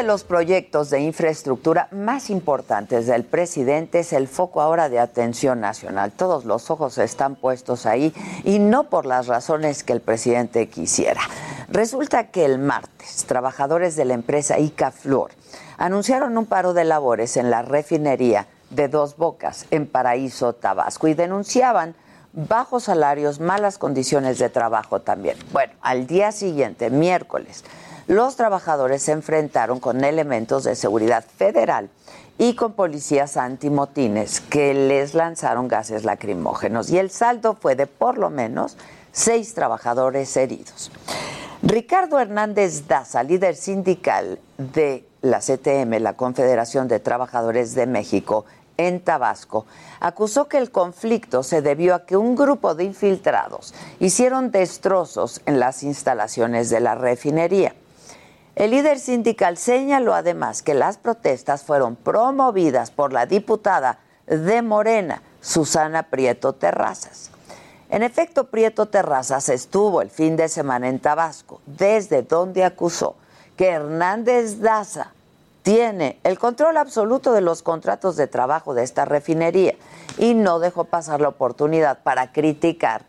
De los proyectos de infraestructura más importantes del presidente es el foco ahora de atención nacional. Todos los ojos están puestos ahí y no por las razones que el presidente quisiera. Resulta que el martes, trabajadores de la empresa Icaflor anunciaron un paro de labores en la refinería de Dos Bocas, en Paraíso, Tabasco, y denunciaban bajos salarios, malas condiciones de trabajo también. Bueno, al día siguiente, miércoles, los trabajadores se enfrentaron con elementos de seguridad federal y con policías antimotines que les lanzaron gases lacrimógenos y el saldo fue de por lo menos seis trabajadores heridos. Ricardo Hernández Daza, líder sindical de la CTM, la Confederación de Trabajadores de México, en Tabasco, acusó que el conflicto se debió a que un grupo de infiltrados hicieron destrozos en las instalaciones de la refinería. El líder sindical señaló además que las protestas fueron promovidas por la diputada de Morena, Susana Prieto Terrazas. En efecto, Prieto Terrazas estuvo el fin de semana en Tabasco, desde donde acusó que Hernández Daza tiene el control absoluto de los contratos de trabajo de esta refinería y no dejó pasar la oportunidad para criticar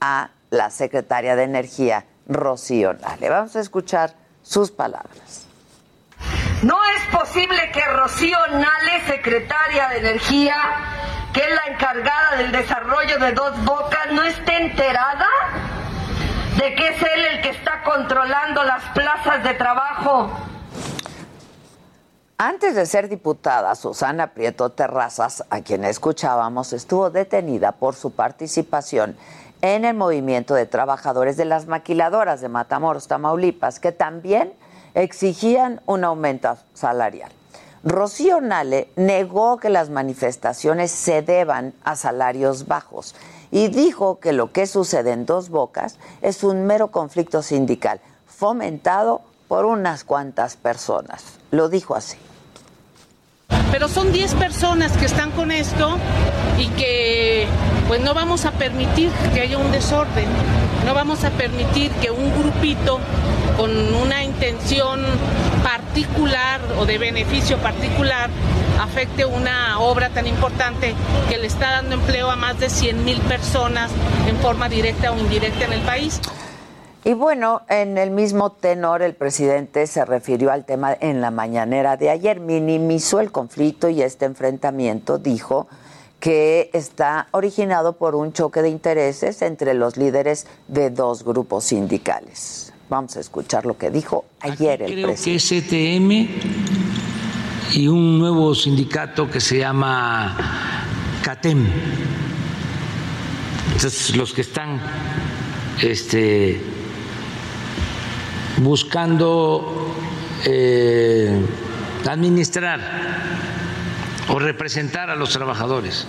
a la secretaria de Energía, Rocío Nale. Vamos a escuchar sus palabras. No es posible que Rocío Nale, secretaria de Energía, que es la encargada del desarrollo de Dos Bocas, no esté enterada de que es él el que está controlando las plazas de trabajo. Antes de ser diputada, Susana Prieto Terrazas, a quien escuchábamos, estuvo detenida por su participación en el movimiento de trabajadores de las maquiladoras de Matamoros, Tamaulipas, que también exigían un aumento salarial. Rocío Nale negó que las manifestaciones se deban a salarios bajos y dijo que lo que sucede en Dos Bocas es un mero conflicto sindical fomentado por unas cuantas personas. Lo dijo así. Pero son 10 personas que están con esto y que pues no vamos a permitir que haya un desorden, no vamos a permitir que un grupito con una intención particular o de beneficio particular afecte una obra tan importante que le está dando empleo a más de 100 mil personas en forma directa o indirecta en el país. Y bueno, en el mismo tenor, el presidente se refirió al tema en la mañanera de ayer, minimizó el conflicto y este enfrentamiento, dijo que está originado por un choque de intereses entre los líderes de dos grupos sindicales. Vamos a escuchar lo que dijo ayer el Creo presidente. que STM y un nuevo sindicato que se llama CATEM. Entonces, los que están este, buscando eh, administrar o representar a los trabajadores.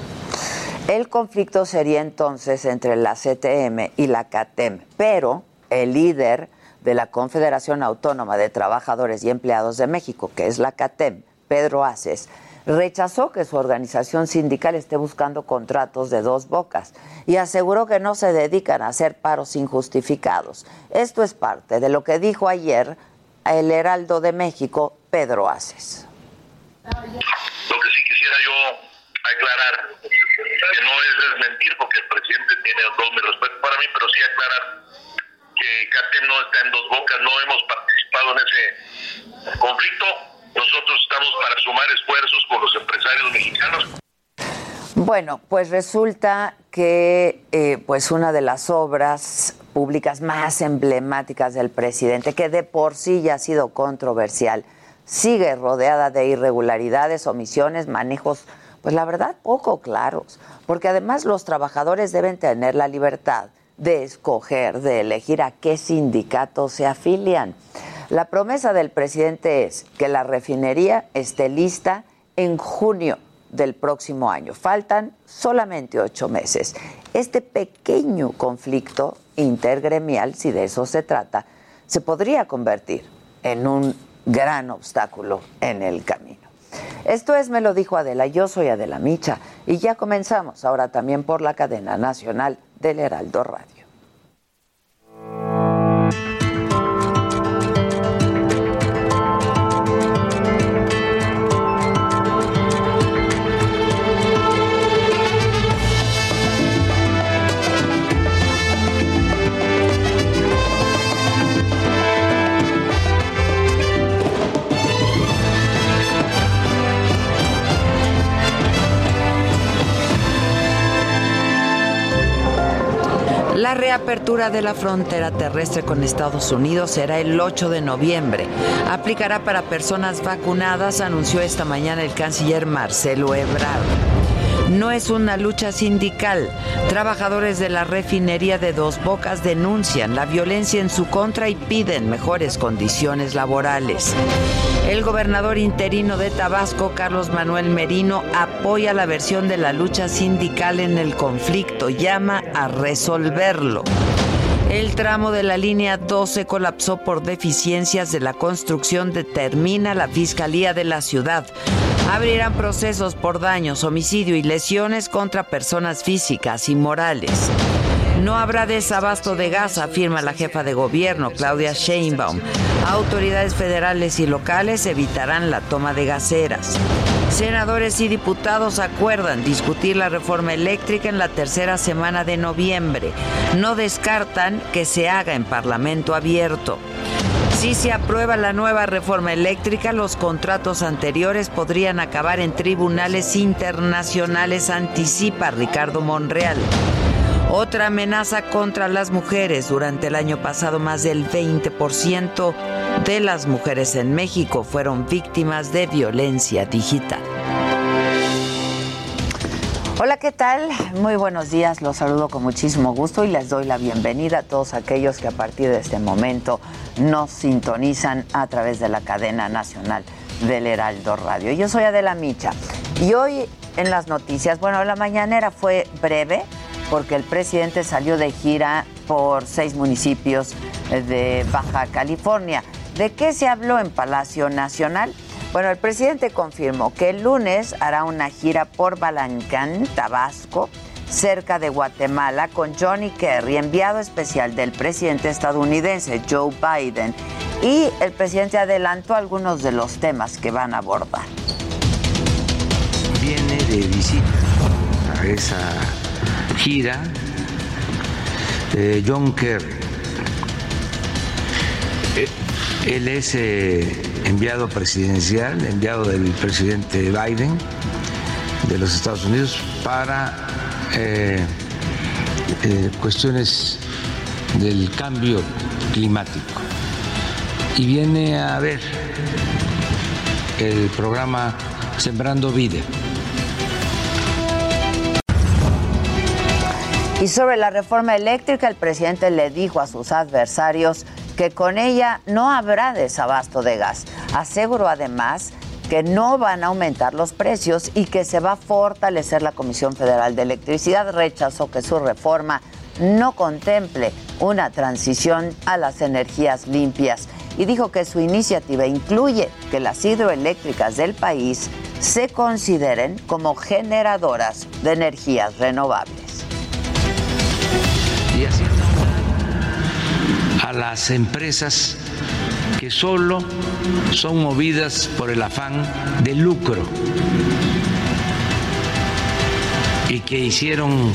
El conflicto sería entonces entre la CTM y la CATEM, pero el líder de la Confederación Autónoma de Trabajadores y Empleados de México, que es la CATEM, Pedro Aces, rechazó que su organización sindical esté buscando contratos de dos bocas y aseguró que no se dedican a hacer paros injustificados. Esto es parte de lo que dijo ayer el Heraldo de México, Pedro Aces. Lo que sí quisiera yo aclarar, que no es desmentir porque el presidente tiene todo mi respeto para mí, pero sí aclarar que CATEM no está en dos bocas, no hemos participado en ese conflicto. Nosotros estamos para sumar esfuerzos con los empresarios mexicanos. Bueno, pues resulta que eh, pues una de las obras públicas más emblemáticas del presidente, que de por sí ya ha sido controversial, sigue rodeada de irregularidades, omisiones, manejos, pues la verdad poco claros, porque además los trabajadores deben tener la libertad de escoger, de elegir a qué sindicato se afilian. La promesa del presidente es que la refinería esté lista en junio del próximo año. Faltan solamente ocho meses. Este pequeño conflicto intergremial, si de eso se trata, se podría convertir en un gran obstáculo en el camino. Esto es Me lo dijo Adela, yo soy Adela Micha y ya comenzamos ahora también por la cadena nacional del Heraldo Radio. La reapertura de la frontera terrestre con Estados Unidos será el 8 de noviembre. Aplicará para personas vacunadas, anunció esta mañana el canciller Marcelo Ebrard. No es una lucha sindical. Trabajadores de la refinería de Dos Bocas denuncian la violencia en su contra y piden mejores condiciones laborales. El gobernador interino de Tabasco, Carlos Manuel Merino, apoya la versión de la lucha sindical en el conflicto, llama a resolverlo. El tramo de la línea 12 colapsó por deficiencias de la construcción, determina la Fiscalía de la ciudad. Abrirán procesos por daños, homicidio y lesiones contra personas físicas y morales. No habrá desabasto de gas, afirma la jefa de gobierno, Claudia Sheinbaum. Autoridades federales y locales evitarán la toma de gaseras. Senadores y diputados acuerdan discutir la reforma eléctrica en la tercera semana de noviembre. No descartan que se haga en Parlamento abierto. Si se aprueba la nueva reforma eléctrica, los contratos anteriores podrían acabar en tribunales internacionales, anticipa Ricardo Monreal. Otra amenaza contra las mujeres. Durante el año pasado, más del 20% de las mujeres en México fueron víctimas de violencia digital. Hola, ¿qué tal? Muy buenos días, los saludo con muchísimo gusto y les doy la bienvenida a todos aquellos que a partir de este momento nos sintonizan a través de la cadena nacional del Heraldo Radio. Yo soy Adela Micha y hoy en las noticias, bueno, la mañanera fue breve porque el presidente salió de gira por seis municipios de Baja California. ¿De qué se habló en Palacio Nacional? Bueno, el presidente confirmó que el lunes hará una gira por Balancán, Tabasco, cerca de Guatemala, con Johnny Kerry, enviado especial del presidente estadounidense Joe Biden. Y el presidente adelantó algunos de los temas que van a abordar. Viene de visita a esa gira de John Kerry. Eh, él es eh, enviado presidencial, enviado del presidente Biden de los Estados Unidos para eh, eh, cuestiones del cambio climático. Y viene a ver el programa Sembrando Vida. Y sobre la reforma eléctrica, el presidente le dijo a sus adversarios que con ella no habrá desabasto de gas. Aseguró además que no van a aumentar los precios y que se va a fortalecer la Comisión Federal de Electricidad. Rechazó que su reforma no contemple una transición a las energías limpias y dijo que su iniciativa incluye que las hidroeléctricas del país se consideren como generadoras de energías renovables. A las empresas que solo son movidas por el afán de lucro y que hicieron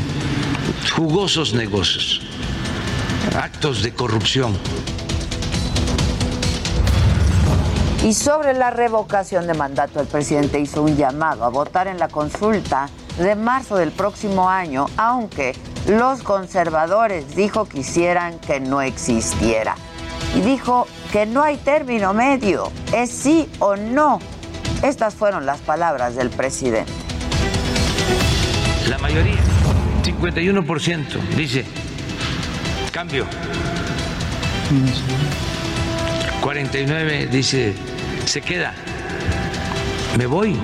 jugosos negocios, actos de corrupción. Y sobre la revocación de mandato, el presidente hizo un llamado a votar en la consulta de marzo del próximo año, aunque Los conservadores dijo quisieran que no existiera. Y dijo que no hay término medio, es sí o no. Estas fueron las palabras del presidente. La mayoría, 51%, dice, cambio. 49 dice, se queda. Me voy,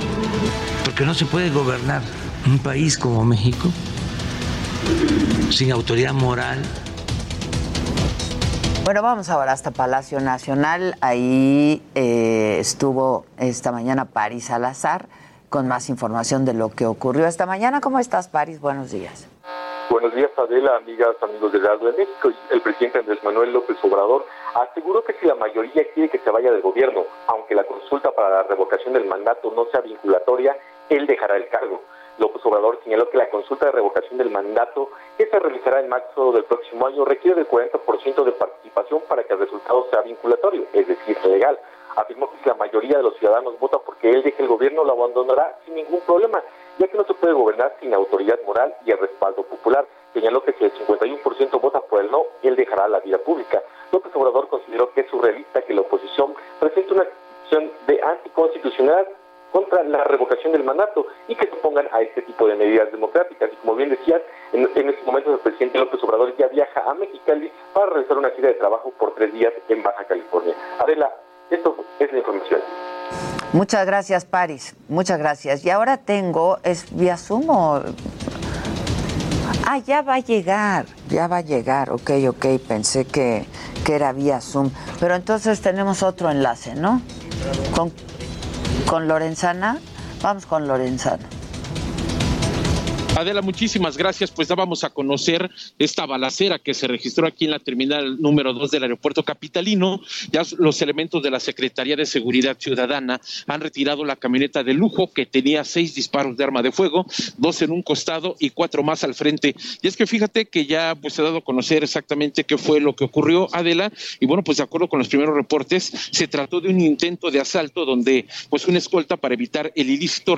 porque no se puede gobernar un país como México sin autoridad moral. Bueno, vamos ahora hasta Palacio Nacional. Ahí eh, estuvo esta mañana París Salazar con más información de lo que ocurrió esta mañana. ¿Cómo estás, París? Buenos días. Buenos días, Adela, amigas, amigos de Radio de México. El presidente Andrés Manuel López Obrador aseguró que si la mayoría quiere que se vaya del gobierno, aunque la consulta para la revocación del mandato no sea vinculatoria, él dejará el cargo. López Obrador señaló que la consulta de revocación del mandato, que se realizará en marzo del próximo año, requiere del 40% de participación para que el resultado sea vinculatorio, es decir, legal. Afirmó que si la mayoría de los ciudadanos vota porque él deje el gobierno, lo abandonará sin ningún problema, ya que no se puede gobernar sin autoridad moral y el respaldo popular. Señaló que si el 51% vota por el no, él dejará la vida pública. López Obrador consideró que es surrealista que la oposición presente una acción de anticonstitucionalidad contra la revocación del mandato y que se pongan a este tipo de medidas democráticas. Y como bien decías, en, en estos momentos el presidente López Obrador ya viaja a Mexicali para realizar una gira de trabajo por tres días en Baja California. Adela, esto es la información. Muchas gracias, Paris. Muchas gracias. Y ahora tengo, ¿es vía Zoom o...? Ah, ya va a llegar, ya va a llegar. Ok, ok, pensé que, que era vía Zoom. Pero entonces tenemos otro enlace, ¿no? Con, con Lorenzana. Vamos con Lorenzana. Adela, muchísimas gracias. Pues dábamos a conocer esta balacera que se registró aquí en la terminal número 2 del aeropuerto capitalino. Ya los elementos de la Secretaría de Seguridad Ciudadana han retirado la camioneta de lujo que tenía seis disparos de arma de fuego, dos en un costado y cuatro más al frente. Y es que fíjate que ya pues se ha dado a conocer exactamente qué fue lo que ocurrió, Adela. Y bueno, pues de acuerdo con los primeros reportes, se trató de un intento de asalto donde pues una escolta para evitar el ilícito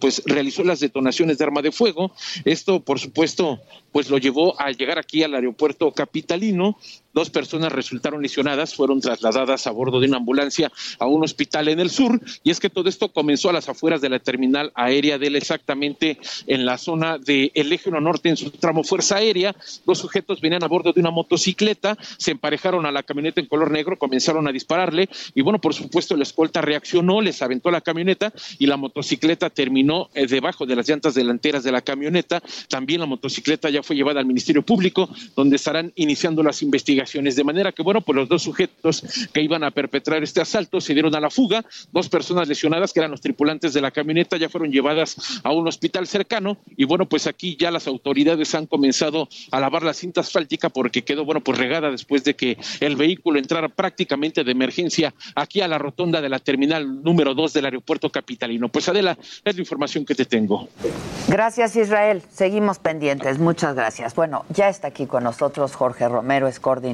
pues realizó las detonaciones de arma de fuego esto, por supuesto, pues lo llevó a llegar aquí al aeropuerto capitalino. Dos personas resultaron lesionadas, fueron trasladadas a bordo de una ambulancia a un hospital en el sur. Y es que todo esto comenzó a las afueras de la terminal aérea de él, exactamente en la zona del eje 1 norte, en su tramo Fuerza Aérea. Dos sujetos venían a bordo de una motocicleta, se emparejaron a la camioneta en color negro, comenzaron a dispararle. Y bueno, por supuesto, la escolta reaccionó, les aventó la camioneta y la motocicleta terminó eh, debajo de las llantas delanteras de la camioneta. También la motocicleta ya fue llevada al Ministerio Público, donde estarán iniciando las investigaciones. De manera que, bueno, pues los dos sujetos que iban a perpetrar este asalto se dieron a la fuga. Dos personas lesionadas, que eran los tripulantes de la camioneta, ya fueron llevadas a un hospital cercano. Y bueno, pues aquí ya las autoridades han comenzado a lavar la cinta asfáltica porque quedó, bueno, pues regada después de que el vehículo entrara prácticamente de emergencia aquí a la rotonda de la terminal número 2 del aeropuerto capitalino. Pues Adela, es la información que te tengo. Gracias, Israel. Seguimos pendientes. Muchas gracias. Bueno, ya está aquí con nosotros Jorge Romero, es coordinador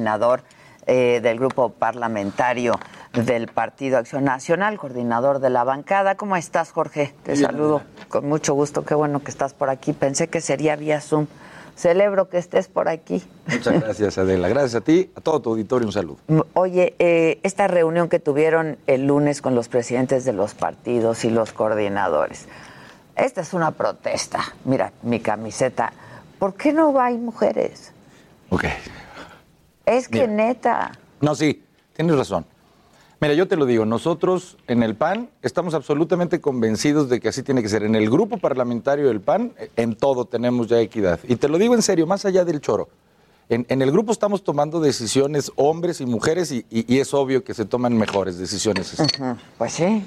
eh, del grupo parlamentario del Partido Acción Nacional, coordinador de la bancada. ¿Cómo estás, Jorge? Te Bien. saludo con mucho gusto. Qué bueno que estás por aquí. Pensé que sería vía Zoom. Celebro que estés por aquí. Muchas gracias, Adela. Gracias a ti, a todo tu auditorio, un saludo. Oye, eh, esta reunión que tuvieron el lunes con los presidentes de los partidos y los coordinadores, esta es una protesta. Mira, mi camiseta. ¿Por qué no hay mujeres? Ok. Es que Mira. neta. No, sí, tienes razón. Mira, yo te lo digo, nosotros en el PAN estamos absolutamente convencidos de que así tiene que ser. En el grupo parlamentario del PAN, eh, en todo tenemos ya equidad. Y te lo digo en serio, más allá del choro. En, en el grupo estamos tomando decisiones hombres y mujeres y, y- y es obvio que se toman mejores decisiones. Pues sí,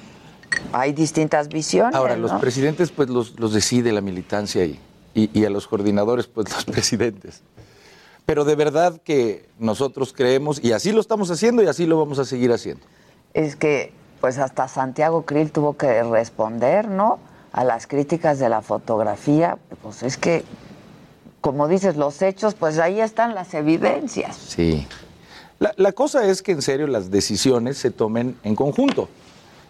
hay distintas visiones. Ahora, los presidentes pues los, los decide la militancia y, y, y a los coordinadores pues los presidentes. Pero de verdad que nosotros creemos, y así lo estamos haciendo y así lo vamos a seguir haciendo. Es que, pues hasta Santiago Krill tuvo que responder, ¿no? A las críticas de la fotografía. Pues es que, como dices, los hechos, pues ahí están las evidencias. Sí. La, la cosa es que en serio las decisiones se tomen en conjunto.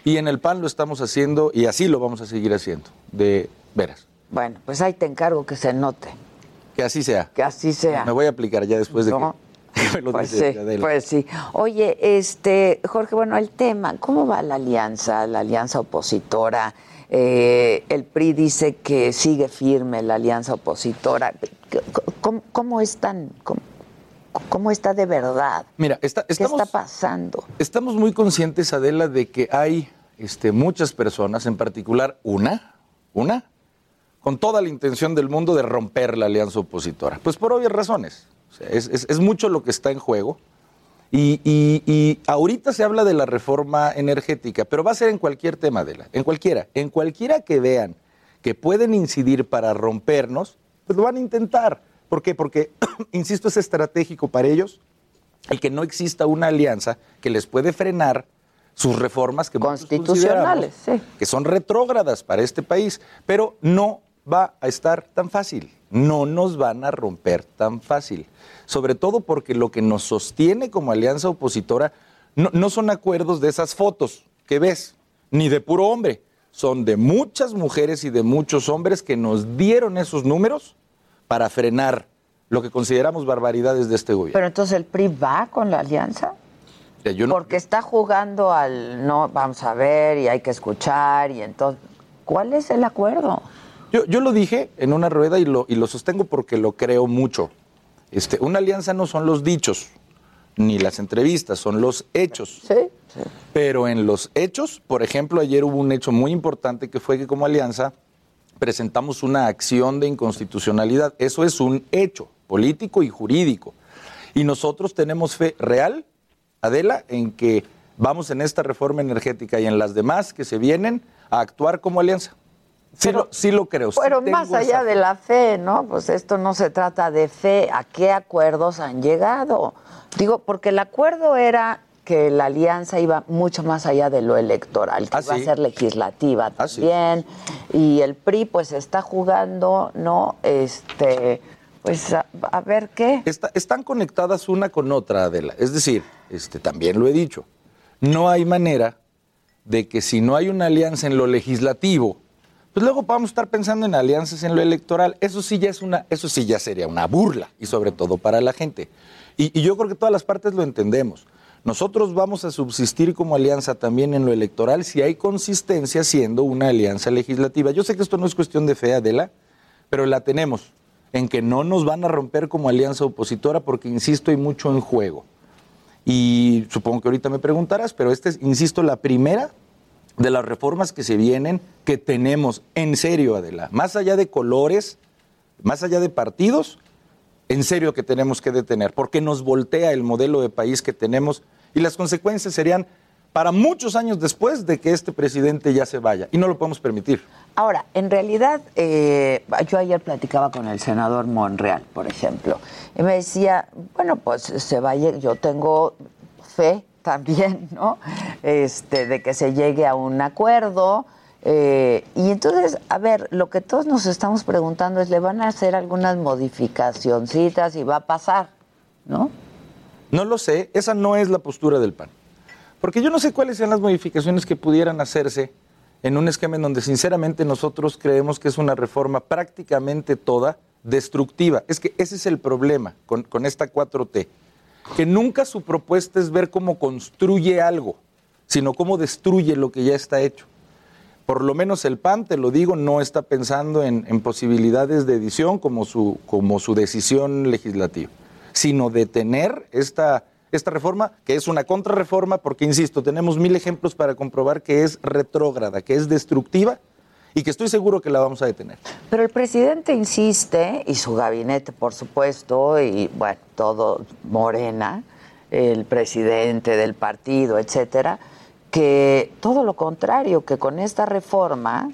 Y en el PAN lo estamos haciendo y así lo vamos a seguir haciendo. De veras. Bueno, pues ahí te encargo que se note. Que así sea. Que así sea. Me voy a aplicar ya después de No. que, que me lo Pues dice sí, Adela. pues sí. Oye, este, Jorge, bueno, el tema, ¿cómo va la alianza, la alianza opositora? Eh, el PRI dice que sigue firme la alianza opositora. ¿Cómo, cómo están? Cómo, cómo está de verdad? Mira, está- ¿Qué está pasando? estamos muy conscientes, Adela, de que hay este, muchas personas, en particular una, una, con toda la intención del mundo de romper la alianza opositora. Pues por obvias razones. O sea, es, es- es mucho lo que está en juego. Y, y- y ahorita se habla de la reforma energética, pero va a ser en cualquier tema, Adela, en cualquiera. En cualquiera que vean que pueden incidir para rompernos, pues lo van a intentar. ¿Por qué? Porque, insisto, es estratégico para ellos el que no exista una alianza que les puede frenar sus reformas que Constitucionales, que son retrógradas para este país, pero no va a estar tan fácil, no nos van a romper tan fácil, sobre todo porque lo que nos sostiene como alianza opositora no, no son acuerdos de esas fotos que ves, ni de puro hombre, son de muchas mujeres y de muchos hombres que nos dieron esos números para frenar lo que consideramos barbaridades de este gobierno. Pero entonces el PRI va con la alianza. No- Porque está jugando al no, vamos a ver y hay que escuchar y entonces, ¿cuál es el acuerdo? Yo, yo lo dije en una rueda y lo, y lo sostengo porque lo creo mucho. Este, una alianza no son los dichos, ni las entrevistas, son los hechos. Sí. Pero en los hechos, por ejemplo, ayer hubo un hecho muy importante que fue que como alianza presentamos una acción de inconstitucionalidad. Eso es un hecho político y jurídico. Y nosotros tenemos fe real, Adela, en que vamos en esta reforma energética y en las demás que se vienen a actuar como alianza. Sí, lo, sí lo creo. Pero más allá esa de la fe, ¿no? Pues esto no se trata de fe. ¿A qué acuerdos han llegado? Digo, porque el acuerdo era que la alianza iba mucho más allá de lo electoral, que Ah, iba sí. a ser legislativa Ah, también. Y el PRI, pues está jugando, ¿no? Este, pues a, a ver qué. Está- están conectadas una con otra, Adela. Es decir, este, también lo he dicho, no hay manera de que si no hay una alianza en lo legislativo, pues luego vamos a estar pensando en alianzas en lo electoral. Eso sí ya es una, eso sí ya sería una burla, y sobre todo para la gente. Y, yo creo que todas las partes lo entendemos. Nosotros vamos a subsistir como alianza también en lo electoral si hay consistencia siendo una alianza legislativa. Yo sé que esto no es cuestión de fe, Adela, pero la tenemos en que no nos van a romper como alianza opositora porque, insisto, hay mucho en juego. Y supongo que ahorita me preguntarás, pero esta es, insisto, la primera de las reformas que se vienen que tenemos en serio, Adela. Más allá de colores, más allá de partidos, en serio que tenemos que detener, porque nos voltea el modelo de país que tenemos y las consecuencias serían para muchos años después de que este presidente ya se vaya. Y no lo podemos permitir. Ahora, en realidad, eh, yo ayer platicaba con el senador Monreal, por ejemplo, y me decía, bueno, pues se va a lle- yo tengo fe también, ¿no? Este, de que se llegue a un acuerdo. eh, y entonces, a ver, lo que todos nos estamos preguntando es, ¿le van a hacer algunas modificacioncitas y va a pasar, ¿no? No lo sé, esa no es la postura del PAN. Porque yo no sé cuáles sean las modificaciones que pudieran hacerse en un esquema en donde sinceramente nosotros creemos que es una reforma prácticamente toda destructiva. Es que ese es el problema con, con esta 4T, que nunca su propuesta es ver cómo construye algo, sino cómo destruye lo que ya está hecho. Por lo menos el PAN, te lo digo, no está pensando en, posibilidades de edición como su, como su decisión legislativa, sino detener esta, esta reforma, que es una contrarreforma, porque, insisto, tenemos mil ejemplos para comprobar que es retrógrada, que es destructiva y que estoy seguro que la vamos a detener. Pero el presidente insiste, y su gabinete, por supuesto, y bueno, todo Morena, el presidente del partido, etcétera, que todo lo contrario, que con esta reforma,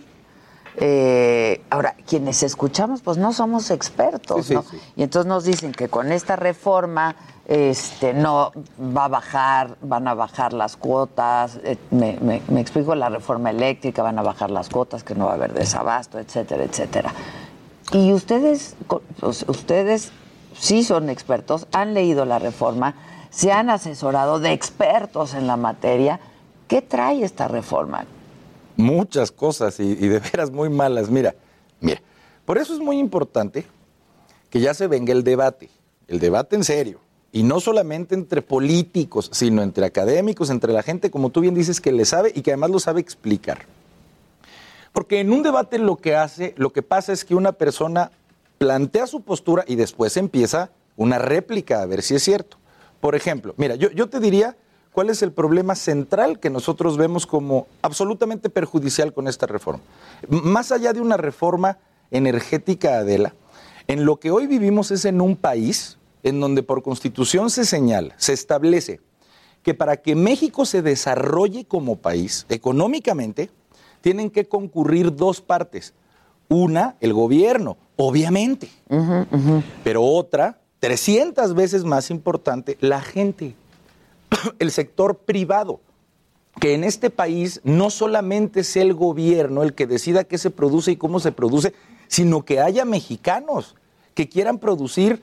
eh, ahora, quienes escuchamos, pues no somos expertos, Sí, ¿no? sí. Y entonces nos dicen que con esta reforma este, no va a bajar, van a bajar las cuotas, eh, me, me- me explico, la reforma eléctrica, van a bajar las cuotas, que no va a haber desabasto, etcétera, etcétera. Y ustedes, pues, ustedes sí son expertos, han leído la reforma, se han asesorado de expertos en la materia. ¿Qué trae esta reforma? Muchas cosas y, de veras muy malas. Mira, mira, por eso es muy importante que ya se venga el debate, el debate en serio. Y no solamente entre políticos, sino entre académicos, entre la gente, como tú bien dices, que le sabe y que además lo sabe explicar. Porque en un debate lo que hace, lo que pasa es que una persona plantea su postura y después empieza una réplica a ver si es cierto. Por ejemplo, mira, yo, yo te diría cuál es el problema central que nosotros vemos como absolutamente perjudicial con esta reforma. Más allá de una reforma energética, Adela, en lo que hoy vivimos es en un país en donde por constitución se señala, se establece que para que México se desarrolle como país económicamente, tienen que concurrir dos partes. Una, el gobierno, obviamente. Pero otra, 300 veces más importante, la gente, el sector privado. Que en este país no solamente sea el gobierno el que decida qué se produce y cómo se produce, sino que haya mexicanos que quieran producir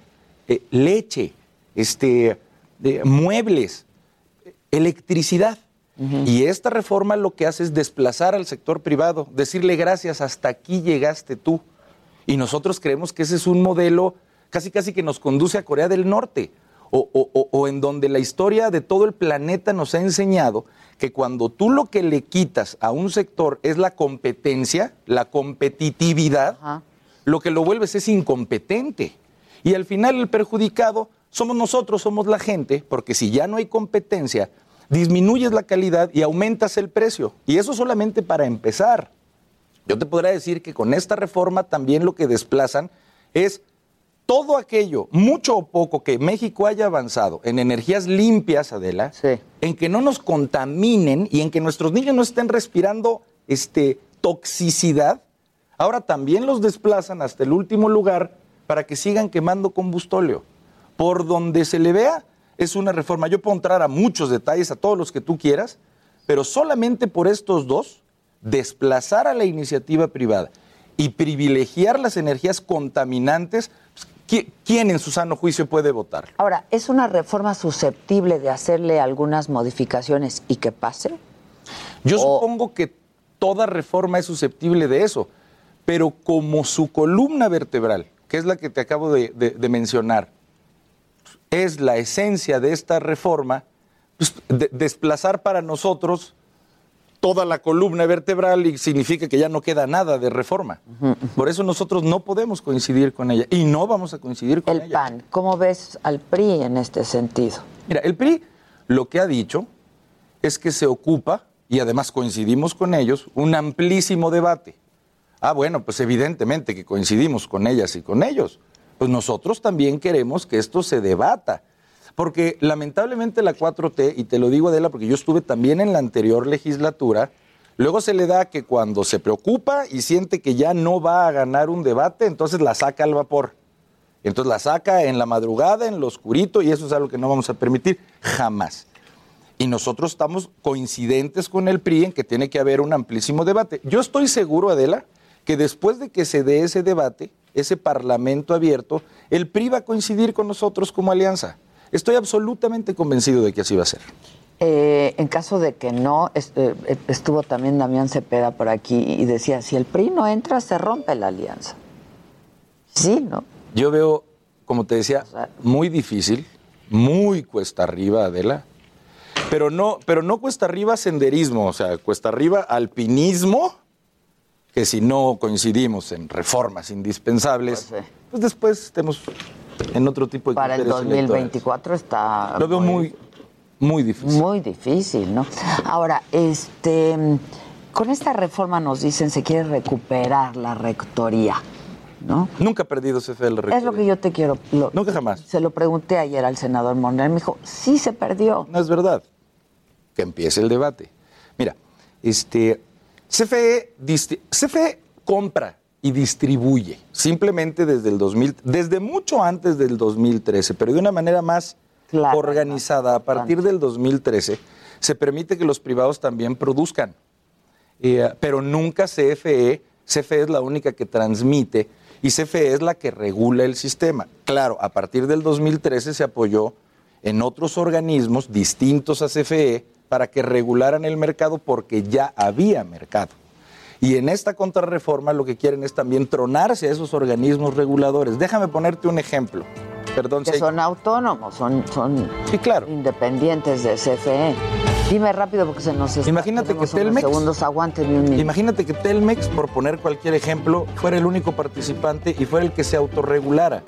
eh, leche, este, muebles, electricidad. Y esta reforma lo que hace es desplazar al sector privado, decirle gracias, hasta aquí llegaste tú. Y nosotros creemos que ese es un modelo casi casi que nos conduce a Corea del Norte, o, o- o- o en donde la historia de todo el planeta nos ha enseñado que cuando tú lo que le quitas a un sector es la competencia, la competitividad, lo que lo vuelves es incompetente. Y al final el perjudicado somos nosotros, somos la gente, porque si ya no hay competencia, disminuyes la calidad y aumentas el precio. Y eso solamente para empezar. Yo te podría decir que con esta reforma también lo que desplazan es todo aquello, mucho o poco, que México haya avanzado en energías limpias, Adela, en que no nos contaminen y en que nuestros niños no estén respirando este, toxicidad, ahora también los desplazan hasta el último lugar para que sigan quemando combustóleo. Por donde se le vea, es una reforma. Yo puedo entrar a muchos detalles, a todos los que tú quieras, pero solamente por estos dos, desplazar a la iniciativa privada y privilegiar las energías contaminantes, pues, ¿qui- ¿quién en su sano juicio puede votar? Ahora, ¿es una reforma susceptible de hacerle algunas modificaciones y que pase? Yo supongo que toda reforma es susceptible de eso, pero como su columna vertebral, que es la que te acabo de, de- de mencionar, es la esencia de esta reforma, pues, de- desplazar para nosotros toda la columna vertebral y significa que ya no queda nada de reforma. Por eso nosotros no podemos coincidir con ella y no vamos a coincidir con ella. El PAN, ¿cómo ves al PRI en este sentido? Mira, el PRI lo que ha dicho es que se ocupa, y además coincidimos con ellos, un amplísimo debate. Ah, bueno, pues evidentemente que coincidimos con ellas y con ellos. Pues nosotros también queremos que esto se debata. Porque lamentablemente la 4T, y te lo digo Adela, porque yo estuve también en la anterior legislatura, luego se le da que cuando se preocupa y siente que ya no va a ganar un debate, entonces la saca al vapor. Entonces la saca en la madrugada, en lo oscurito, y eso es algo que no vamos a permitir jamás. Y nosotros estamos coincidentes con el PRI en que tiene que haber un amplísimo debate. Yo estoy seguro, Adela, que después de que se dé ese debate, ese parlamento abierto, el PRI va a coincidir con nosotros como alianza. Estoy absolutamente convencido de que así va a ser. Eh, en caso de que no, eh, estuvo también Damián Cepeda por aquí y decía, si el PRI no entra, se rompe la alianza. Sí, ¿no? Yo veo, como te decía, muy difícil, muy cuesta arriba, Adela, pero no, pero no cuesta arriba senderismo, o sea, cuesta arriba alpinismo, que si no coincidimos en reformas indispensables, pues, después estemos en otro tipo de Para el criterios electorales. 2024 está... Lo veo muy, muy difícil. Muy difícil, ¿no? Ahora, este, con esta reforma nos dicen se quiere recuperar la rectoría, ¿no? Nunca ha perdido CFE el rectoría. Es lo que yo te quiero. lo- Nunca jamás. Se lo pregunté ayer al senador Monreal, me dijo, sí se perdió. No es verdad. Que empiece el debate. Mira, este, CFE, CFE compra y distribuye simplemente desde el 2000, desde mucho antes del 2013, pero de una manera más organizada. A partir del 2013 se permite que los privados también produzcan, Eh, pero nunca CFE, CFE es la única que transmite y CFE es la que regula el sistema. Claro, a partir del 2013 se apoyó en otros organismos distintos a CFE para que regularan el mercado porque ya había mercado. Y en esta contrarreforma lo que quieren es también tronarse a esos organismos reguladores. Déjame ponerte un ejemplo. Perdón, que si son autónomos, son, son Sí, claro. independientes de CFE. Dime rápido porque se nos está, Imagínate que Telmex- segundos, un minuto. Imagínate que Telmex, por poner cualquier ejemplo, fuera el único participante y fuera el que se autorregulara.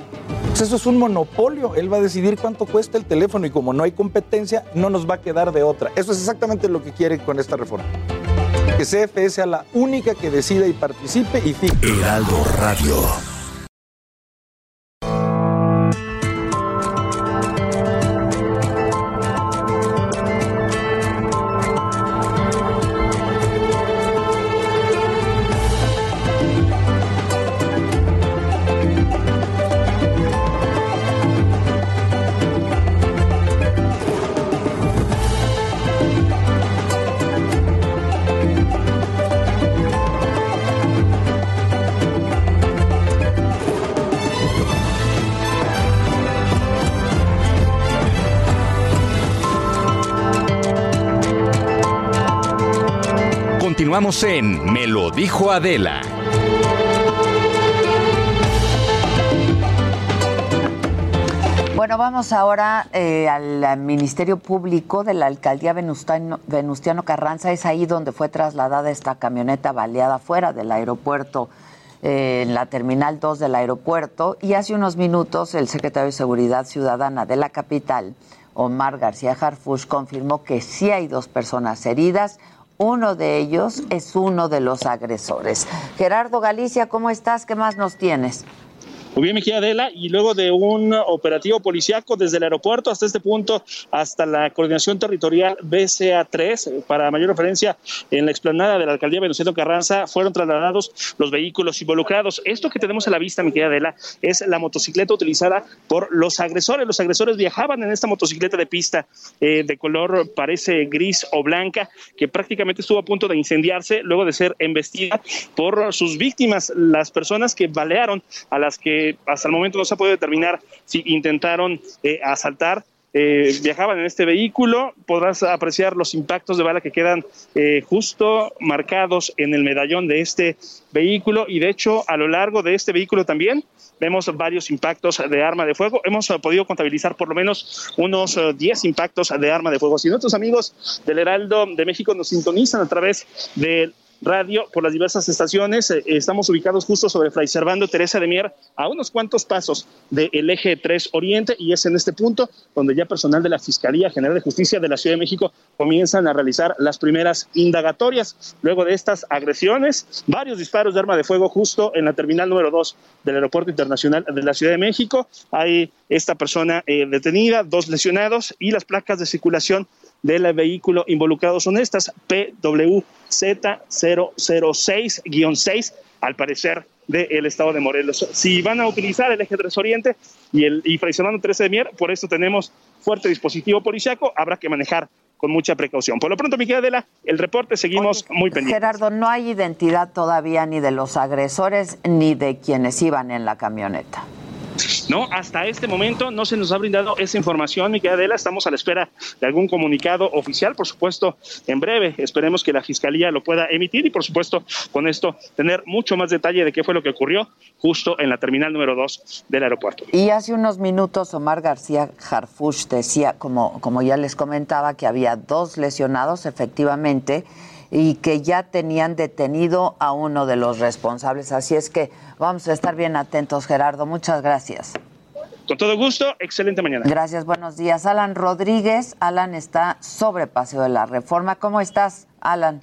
Pues eso es un monopolio. Él va a decidir cuánto cuesta el teléfono y como no hay competencia, no nos va a quedar de otra. Eso es exactamente lo que quiere con esta reforma. Que CFE sea la única que decida y participe y fije. Heraldo Radio. Continuamos en Me lo dijo Adela. Bueno, vamos ahora eh, al Ministerio Público de la Alcaldía Venustiano, Carranza. Es ahí donde fue trasladada esta camioneta baleada fuera del aeropuerto, eh, en la Terminal 2 del aeropuerto. Y hace unos minutos el secretario de Seguridad Ciudadana de la capital, Omar García Harfush, confirmó que sí hay dos personas heridas. Uno de ellos es uno de los agresores. Gerardo Galicia, ¿cómo estás? ¿Qué más nos tienes? Muy bien, querida Adela, y luego de un operativo policiaco desde el aeropuerto hasta este punto, hasta la coordinación territorial BCA3, para mayor referencia en la explanada de la alcaldía Venustiano Carranza, fueron trasladados los vehículos involucrados. Esto que tenemos a la vista, mi Adela, es la motocicleta utilizada por los agresores. Los agresores viajaban en esta motocicleta de pista eh, de color parece gris o blanca, que prácticamente estuvo a punto de incendiarse luego de ser embestida por sus víctimas, las personas que balearon, a las que hasta el momento no se ha podido determinar si intentaron eh, asaltar. eh, viajaban en este vehículo, podrás apreciar los impactos de bala que quedan eh, justo marcados en el medallón de este vehículo y de hecho a lo largo de este vehículo también vemos varios impactos de arma de fuego. Hemos podido contabilizar por lo menos unos eh, 10 impactos de arma de fuego. Si nuestros amigos del Heraldo de México nos sintonizan a través de radio por las diversas estaciones. Eh, estamos ubicados justo sobre Fray Servando Teresa de Mier, a unos cuantos pasos del eje 3 Oriente, y es en este punto donde ya personal de la Fiscalía General de Justicia de la Ciudad de México comienzan a realizar las primeras indagatorias. Luego de estas agresiones, varios disparos de arma de fuego justo en la terminal número 2 del Aeropuerto Internacional de la Ciudad de México. Hay esta persona eh, detenida, dos lesionados y las placas de circulación del vehículo involucrado son estas, PWZ006-6, al parecer del estado de Morelos. Si van a utilizar el eje 3 Oriente y el y Fray Servando 13 de Mier, por esto tenemos fuerte dispositivo policiaco, habrá que manejar con mucha precaución. Por lo pronto, mi querida Adela, el reporte seguimos muy pendientes. Gerardo, no hay identidad todavía ni de los agresores ni de quienes iban en la camioneta. No, hasta este momento no se nos ha brindado esa información, mi querida Adela. Estamos a la espera de algún comunicado oficial, por supuesto, en breve. Esperemos que la Fiscalía lo pueda emitir y, por supuesto, con esto tener mucho más detalle de qué fue lo que ocurrió justo en la terminal número 2 del aeropuerto. Y hace unos minutos Omar García Harfush decía, como, como ya les comentaba, que había dos lesionados efectivamente y que ya tenían detenido a uno de los responsables. Así es que vamos a estar bien atentos, Gerardo. Muchas gracias. Con todo gusto, excelente mañana. Gracias, buenos días. Alan Rodríguez, Alan está sobre Paseo de la Reforma. ¿Cómo estás, Alan?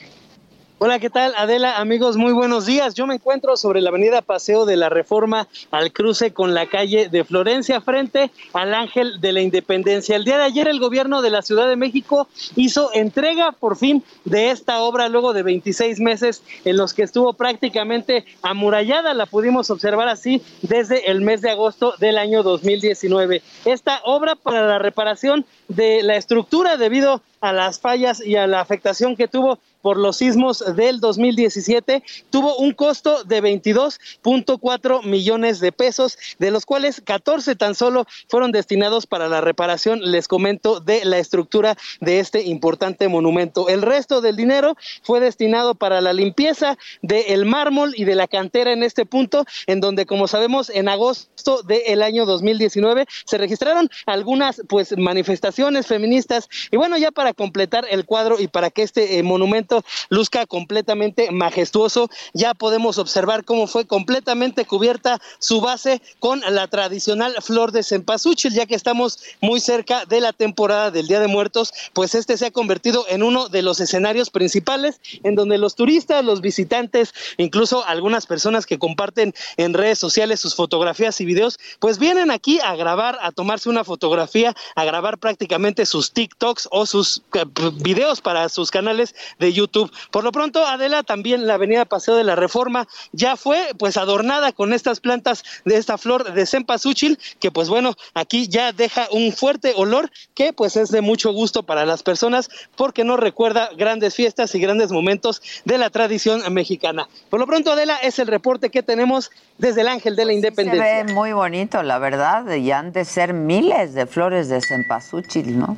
Hola, ¿qué tal? Adela, amigos, muy buenos días. Yo me encuentro sobre la avenida Paseo de la Reforma al cruce con la calle de Florencia frente al Ángel de la Independencia. El día de ayer el gobierno de la Ciudad de México hizo entrega por fin de esta obra luego de 26 meses en los que estuvo prácticamente amurallada, la pudimos observar así desde el mes de agosto del año 2019. Esta obra para la reparación de la estructura debido a las fallas y a la afectación que tuvo por los sismos del 2017 tuvo un costo de 22.4 millones de pesos, de los cuales 14 tan solo fueron destinados para la reparación, les comento, de la estructura de este importante monumento. El resto del dinero fue destinado para la limpieza del mármol y de la cantera en este punto, en donde, como sabemos, en agosto del año 2019 se registraron algunas pues manifestaciones feministas y bueno, ya para completar el cuadro y para que este eh, monumento luzca completamente majestuoso, ya podemos observar cómo fue completamente cubierta su base con la tradicional flor de cempasúchil, ya que estamos muy cerca de la temporada del Día de Muertos, pues este se ha convertido en uno de los escenarios principales en donde los turistas, los visitantes, incluso algunas personas que comparten en redes sociales sus fotografías y videos, pues vienen aquí a grabar, a tomarse una fotografía, a grabar prácticamente sus TikToks o sus eh, videos para sus canales de YouTube. Por lo pronto, Adela, también la avenida Paseo de la Reforma ya fue pues adornada con estas plantas de esta flor de cempasúchil, que pues bueno, aquí ya deja un fuerte olor que pues es de mucho gusto para las personas porque nos recuerda grandes fiestas y grandes momentos de la tradición mexicana. Por lo pronto, Adela, es el reporte que tenemos desde el Ángel de la Independencia. Se ve muy bonito, la verdad, y han de ser miles de flores de cempasúchil, ¿no?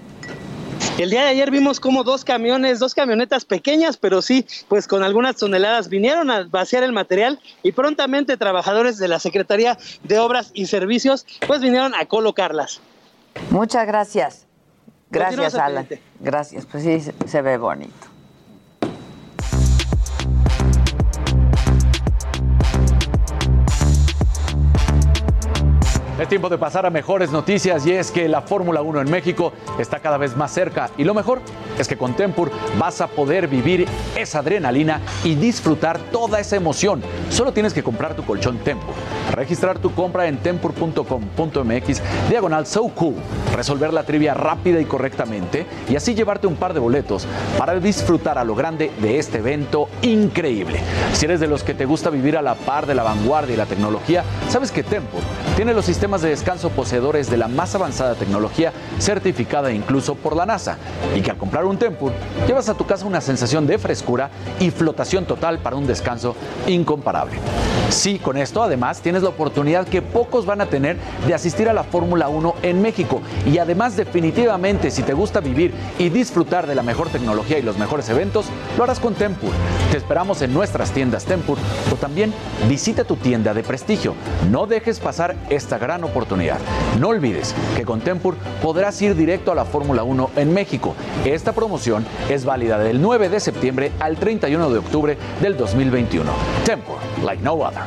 El día de ayer vimos como dos camiones, dos camionetas pequeñas, pero sí, pues con algunas toneladas vinieron a vaciar el material y prontamente trabajadores de la Secretaría de Obras y Servicios pues vinieron a colocarlas. Muchas gracias. Gracias, Alan. Gracias, pues sí, se ve bonito. Es tiempo de pasar a mejores noticias y es que la Fórmula 1 en México está cada vez más cerca. Y lo mejor es que con Tempur vas a poder vivir esa adrenalina y disfrutar toda esa emoción. Solo tienes que comprar tu colchón Tempur, registrar tu compra en tempur.com.mx diagonal so cool, resolver la trivia rápida y correctamente y así llevarte un par de boletos para disfrutar a lo grande de este evento increíble. Si eres de los que te gusta vivir a la par de la vanguardia y la tecnología, sabes que Tempur tiene los sistemas de descanso poseedores de la más avanzada tecnología certificada incluso por la NASA y que al comprar un Tempur llevas a tu casa una sensación de frescura y flotación total para un descanso incomparable. Sí, con esto además tienes la oportunidad que pocos van a tener de asistir a la Fórmula 1 en México y además definitivamente si te gusta vivir y disfrutar de la mejor tecnología y los mejores eventos, lo harás con Tempur. Te esperamos en nuestras tiendas Tempur o también visita tu tienda de prestigio. No dejes pasar esta gran oportunidad. No olvides que con Tempur podrás ir directo a la Fórmula 1 en México. Esta promoción es válida del 9 de septiembre al 31 de octubre del 2021. Tempur, like no other.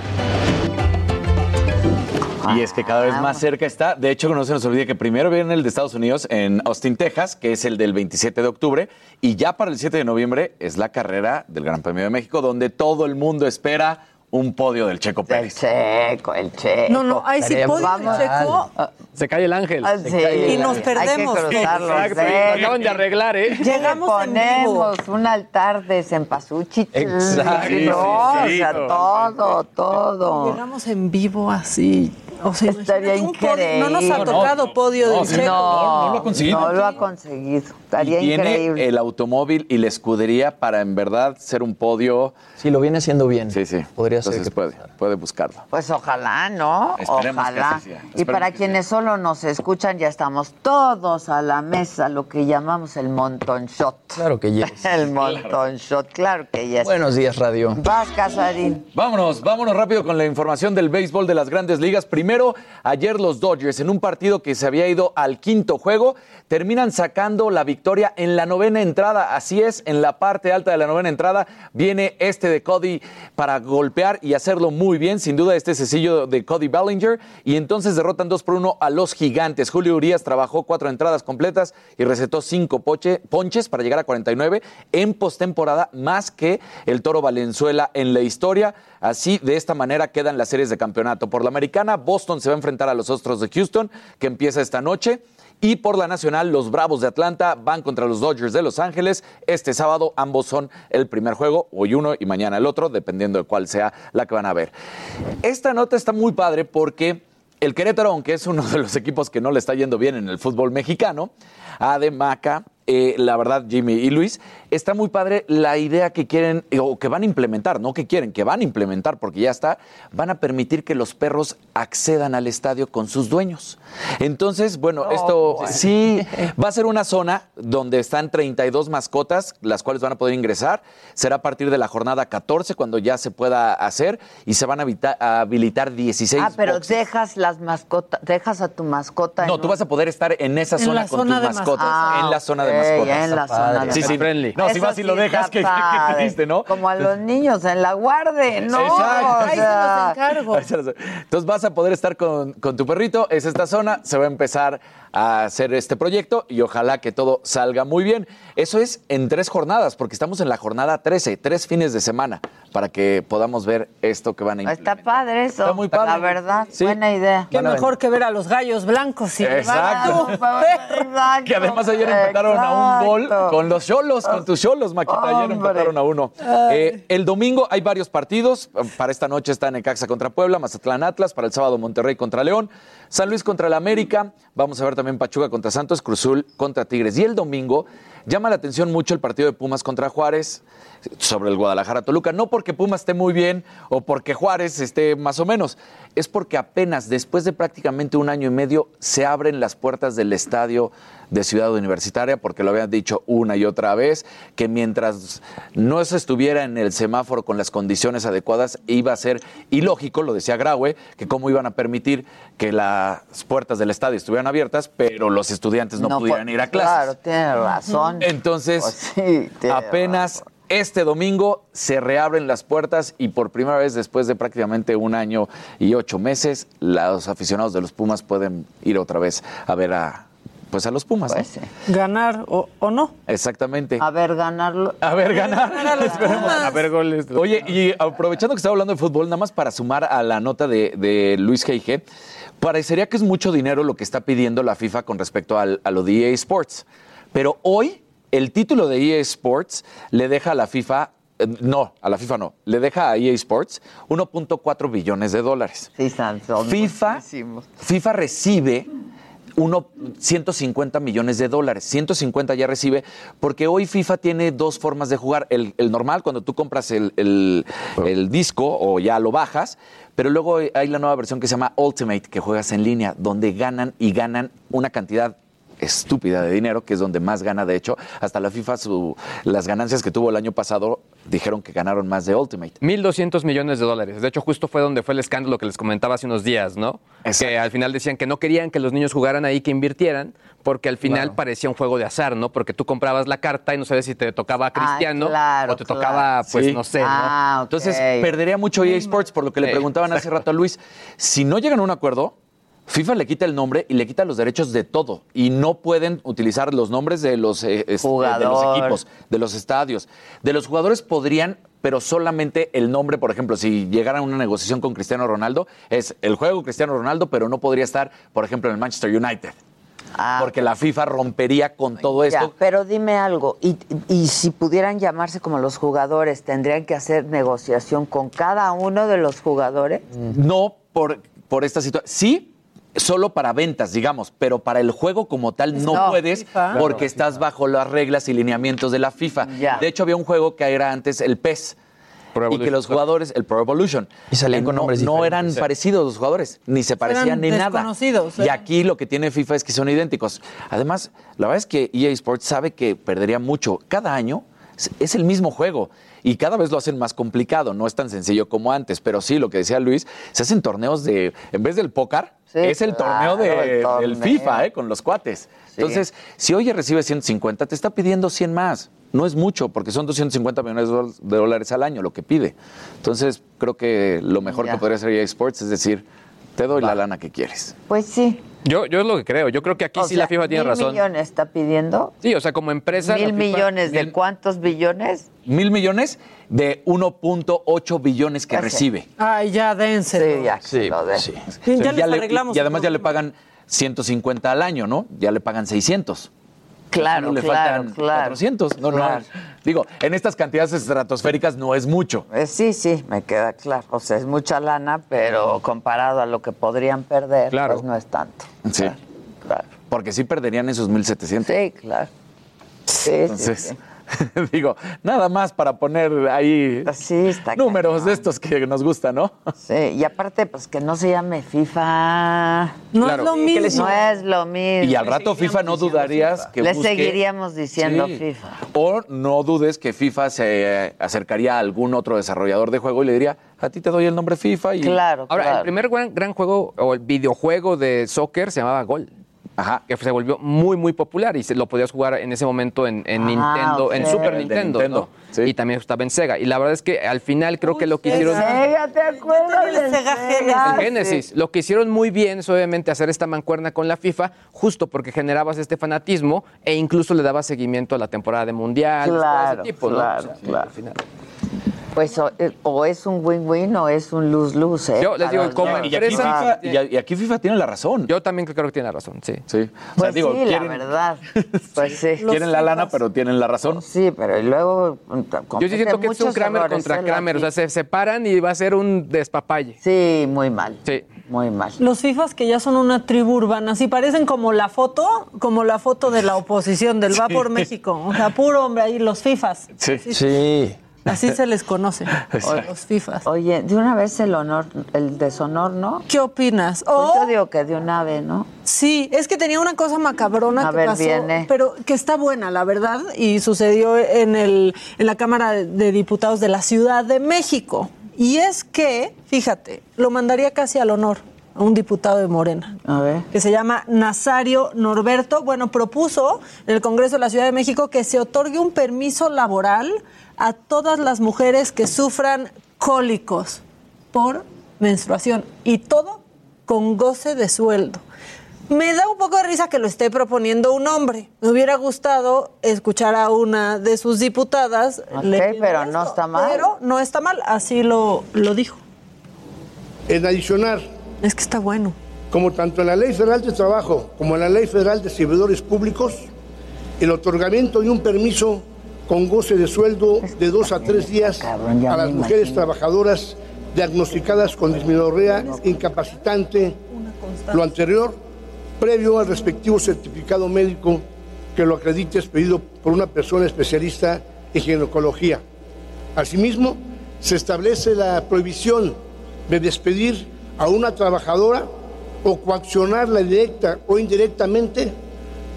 Y es que cada vez más cerca está. De hecho, no se nos olvide que primero viene el de Estados Unidos en Austin, Texas, que es el del 27 de octubre. Y ya para el 7 de noviembre es la carrera del Gran Premio de México, donde todo el mundo espera un podio del Checo Pérez. El Checo, el Checo. No, no, ay, sí, podio del. Checo. Se cae el ángel. Ah, sí. cae el Y nos perdemos. Hay que Exacto, dedos. acaban de arreglar, ¿eh? Llegamos en vivo. ponemos un altar de cempasúchil. Exacto. No, Sí, sí, o sea, sí, todo, todo. Llegamos en vivo así. O sea, Estaría podio- No nos ha increíble. tocado podio del sí, Checo. no, no lo ha conseguido. No lo ha conseguido. Estaría y tiene increíble. el automóvil y la escudería para en verdad ser un podio. Sí, lo viene haciendo bien. Sí, sí. Podría ser Entonces que puede, puede buscarlo. Pues ojalá, ¿no? Esperemos ojalá. Y para que quienes solo nos escuchan, ya estamos todos a la mesa, lo que llamamos el monton shot. Claro que yes. El monton shot, claro que yes. Buenos días, Radio. Vas, Casarín. Vámonos, vámonos rápido con la información del béisbol de las grandes ligas. Primero, ayer los Dodgers, en un partido que se había ido al quinto juego, terminan sacando la victoria en la novena entrada. Así es, en la parte alta de la novena entrada viene este de Cody para golpear y hacerlo muy bien. Sin duda, este sencillo de Cody Bellinger. Y entonces derrotan 2 por 1 a los gigantes. Julio Urias trabajó cuatro entradas completas y recetó cinco ponches para llegar a 49 en postemporada, más que el Toro Valenzuela en la historia. Así, de esta manera quedan las series de campeonato. Por la americana, Boston se va a enfrentar a los Astros de Houston, que empieza esta noche. Y por la nacional, los Bravos de Atlanta van contra los Dodgers de Los Ángeles. Este sábado ambos son el primer juego, hoy uno y mañana el otro, dependiendo de cuál sea la que van a ver. Esta nota está muy padre porque el Querétaro, aunque es uno de los equipos que no le está yendo bien en el fútbol mexicano, Ademaca eh, la verdad, Jimmy y Luis, está muy padre la idea que quieren eh, o que van a implementar, no que quieren, que van a implementar, porque ya está, van a permitir que los perros accedan al estadio con sus dueños. Entonces, bueno, esto sí va a ser una zona donde están 32 mascotas, las cuales van a poder ingresar. Será a partir de la jornada 14 cuando ya se pueda hacer y se van a, habilitar 16 Ah, pero boxes. dejas las mascotas, dejas a tu mascota. No, en tú un- vas a poder estar en esa En zona la con zona tus de mascotas. mascotas. en la zona de En la zona de. Sí, sí. friendly. No, si vas y lo dejas, que, padre. triste, ¿no? Como a los niños en la guardia, ¿no? Exacto. Ahí se los- Entonces vas a poder estar con, con tu perrito, es esta zona, se va a empezar a hacer este proyecto y ojalá que todo salga muy bien. Eso es en tres jornadas, porque estamos en la jornada 13, tres fines de semana, para que podamos ver esto que van a implementar. Está padre eso. Está muy padre. La verdad, Sí. buena idea. Qué mejor que ver a los gallos blancos. Y Exacto. Que además ayer empataron a un gol con los cholos, con tus cholos, Maquita. Ayer empataron a uno. Eh, el domingo hay varios partidos. Para esta noche está Necaxa contra Puebla, Mazatlán Atlas. Para el sábado Monterrey contra León, San Luis contra el América. Vamos a ver también Pachuca contra Santos, Cruzul contra Tigres. Y el domingo llama la atención mucho el partido de Pumas contra Juárez sobre el Guadalajara Toluca. No porque Pumas esté muy bien o porque Juárez esté más o menos. Es porque apenas después de prácticamente un año y medio se abren las puertas del estadio de Ciudad Universitaria, porque lo habían dicho una y otra vez, que mientras no se estuviera en el semáforo con las condiciones adecuadas, iba a ser ilógico, lo decía Graue, que cómo iban a permitir que las puertas del estadio estuvieran abiertas, pero los estudiantes no, No, pudieran ir a clases. claro, tiene razón. Entonces, Pues sí, tiene apenas este domingo se reabren las puertas y por primera vez después de prácticamente un año y ocho meses, los aficionados de los Pumas pueden ir otra vez a ver a, pues a los Pumas. ¿no? Ganar o, o no. Exactamente. A ver, ganarlo. A ver, ganar. Ganar a los Esperemos. Pumas. A ver, goles. Oye, y aprovechando que estaba hablando de fútbol, nada más para sumar a la nota de, de Luis Geige, parecería que es mucho dinero lo que está pidiendo la FIFA con respecto al- a lo de EA Sports. Pero hoy, el título de EA Sports le deja a la FIFA. eh, No, a la FIFA no. Le deja a EA Sports 1.4 billones de dólares. Sí, son FIFA, muchísimos. FIFA recibe uno, 150 millones de dólares. 150 ya recibe, porque hoy FIFA tiene dos formas de jugar. El, el normal, cuando tú compras el, el- el disco o ya lo bajas, pero luego hay la nueva versión que se llama Ultimate, que juegas en línea, donde ganan y ganan una cantidad estúpida de dinero, que es donde más gana, de hecho. Hasta la FIFA, su, las ganancias que tuvo el año pasado, dijeron que ganaron más de Ultimate. 1.200 millones de dólares. De hecho, justo fue donde fue el escándalo que les comentaba hace unos días, ¿no? Que al final decían que no querían que los niños jugaran ahí, que invirtieran, porque al final Claro. parecía un juego de azar, ¿no? Porque tú comprabas la carta y no sabes si te tocaba Cristiano claro, o te tocaba, pues, Sí. no sé, ¿no? Ah. Entonces, perdería mucho EA Sports, por lo que le preguntaban hace rato a Luis. Si no llegan a un acuerdo, FIFA le quita el nombre y le quita los derechos de todo. Y no pueden utilizar los nombres de los, eh, este, de los equipos, de los estadios. De los jugadores podrían, pero solamente el nombre, por ejemplo, si llegaran a una negociación con Cristiano Ronaldo, es el juego Cristiano Ronaldo, pero no podría estar, por ejemplo, en el Manchester United. porque la FIFA rompería con todo Ah, Ya, esto. pero dime algo, y, y si pudieran llamarse como los jugadores, ¿tendrían que hacer negociación con cada uno de los jugadores? No por, por esta situación. Sí, solo para ventas, digamos, pero para el juego como tal no, No, puedes FIFA. porque estás bajo las reglas y lineamientos de la FIFA. De hecho, había un juego que era antes el PES. Y que los jugadores, el Pro Evolution, Y salían eh, con no, nombres no eran Sí. parecidos los jugadores, ni se parecían ni nada. desconocidos, ¿eh? Y aquí lo que tiene FIFA es que son idénticos. Además, la verdad es que EA Sports sabe que perdería mucho. Cada año es el mismo juego y cada vez lo hacen más complicado. No es tan sencillo como antes, pero sí, lo que decía Luis, se hacen torneos de, en vez del póker, Sí, es el claro, torneo de- el torneo. del FIFA, ¿eh? con los cuates. Sí. Entonces, si hoy recibe 150, te está pidiendo 100 más. No es mucho, porque son 250 millones de dólares al año lo que pide. Entonces, creo que lo mejor Ya. que podría hacer EA Sports es decir, te doy la lana que quieres. Pues sí. Yo, yo es lo que creo. Yo creo que aquí O sí sea, la FIFA tiene mil razón. millones está pidiendo? Sí, o sea, como empresa. ¿Mil FIFA- millones de cuántos billones? Mil millones de 1.8 billones que Ya sé. recibe. Ay, ya dense. Sí, ya. Sí, lo de- sí. Ya Sí, les le- arreglamos y además ya le pagan 150 al año, ¿no? Ya le pagan 600. Claro, le claro, faltan claro. 400. No, Claro. no. Digo, en estas cantidades estratosféricas no es mucho. Eh, sí, sí, me queda claro. O sea, es mucha lana, pero comparado a lo que podrían perder, pues no es tanto. Sí. Claro. Porque sí perderían esos 1.700. Sí, claro. Entonces, digo, nada más para poner ahí números de estos que nos gustan, ¿no? Sí, y aparte, pues que no se llame FIFA. No Claro. es lo mismo. No es lo mismo. Y al rato FIFA no dudarías que Le busque- seguiríamos diciendo Sí. FIFA. O no dudes que FIFA se acercaría a algún otro desarrollador de juego y le diría, a ti te doy el nombre FIFA y... Ahora, el primer gran, gran juego o el videojuego de soccer se llamaba Gol. Ajá. Que se volvió muy, muy popular y se lo podías jugar en ese momento en, en Ah, Nintendo, en. Super Nintendo. Nintendo, ¿no? Y también estaba en Sega. Y la verdad es que al final creo que lo que hicieron. Sega, ¿te acuerdas del Sega Sega? El Genesis. Lo que hicieron muy bien es obviamente hacer esta mancuerna con la FIFA, justo porque generabas este fanatismo e incluso le dabas seguimiento a la temporada de mundial, Claro, todo ese tipo, ¿no? claro, O sea, claro. al final. Pues o, eh, o es un win-win o es un lose-lose. ¿eh? Yo les A digo, como. Y aquí, empresa- FIFA, y, y aquí FIFA tiene la razón. Yo también creo que tiene razón, sí. Sí. O sea, Pues digo, sí, la quieren, verdad. Pues sí. quieren la lana, pero tienen la razón. Sí, pero y luego... Yo sí siento que es un Kramer contra Kramer, o sea, se separan y va a ser un despapalle. Sí, muy mal. Sí. Muy mal. Los FIFAs que ya son una tribu urbana, sí parecen como la foto, como la foto de la oposición del Va por México. O sea, puro hombre ahí, los FIFAs. Sí. Sí. Así se les conoce, Exacto. los FIFAs. Oye, de una vez el honor, el deshonor, ¿no? ¿Qué opinas? Pues O- yo digo que de una vez, ¿no? Sí, es que tenía una cosa macabrona A que ver, pasó, viene. pero que está buena, la verdad, y sucedió en, el, en la Cámara de Diputados de la Ciudad de México. Y es que, fíjate, lo mandaría casi al honor a un diputado de Morena. A ver. que se llama Nazario Norberto, bueno, propuso en el Congreso de la Ciudad de México que se otorgue un permiso laboral a todas las mujeres que sufran cólicos por menstruación y todo con goce de sueldo. Me da un poco de risa que lo esté proponiendo un hombre. Me hubiera gustado escuchar a una de sus diputadas. Pero no está mal. Pero no está mal, así lo, lo dijo. En adicionar, Es que está bueno. como tanto en la Ley Federal de Trabajo como en la Ley Federal de Servidores Públicos, el otorgamiento de un permiso con goce de sueldo de dos a tres días a las mujeres trabajadoras diagnosticadas con disminorrea incapacitante, lo anterior, previo al respectivo certificado médico que lo acredite expedido por una persona especialista en ginecología. Asimismo, se establece la prohibición de despedir a una trabajadora o coaccionarla directa o indirectamente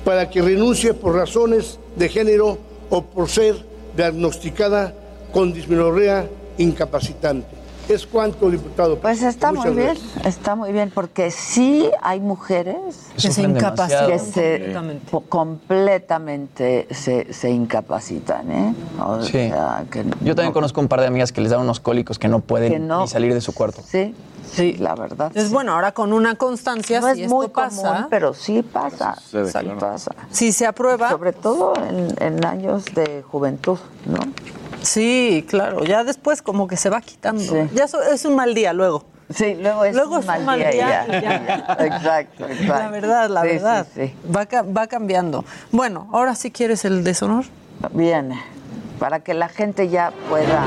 para que renuncie por razones de género o por ser diagnosticada con disminorrea incapacitante. Es cuanto, diputado. Pues está Muchas muy bien, gracias. está muy bien, porque sí hay mujeres Que se incapacitan que demasiado. se Completamente. se, se incapacitan, ¿eh? O Sí. sea, que Yo también conozco un par de amigas que les dan unos cólicos que no pueden Que no. ni salir de su cuarto. Sí, sí, la verdad. Es bueno, ahora con una constancia, No si es esto muy pasa, común, pero sí pasa. Sucede, sí claro. pasa. si se aprueba, Sobre todo en, en años de juventud, ¿no? sí, claro, ya después como que se va quitando. Sí. Ya so- es un mal día luego. Sí, luego es Luego un es mal, un mal día, ya. Exacto, exacto. La verdad, la Sí, verdad. sí, sí. Va, va cambiando. Bueno, ahora sí quieres el deshonor. Bien, para que la gente ya pueda.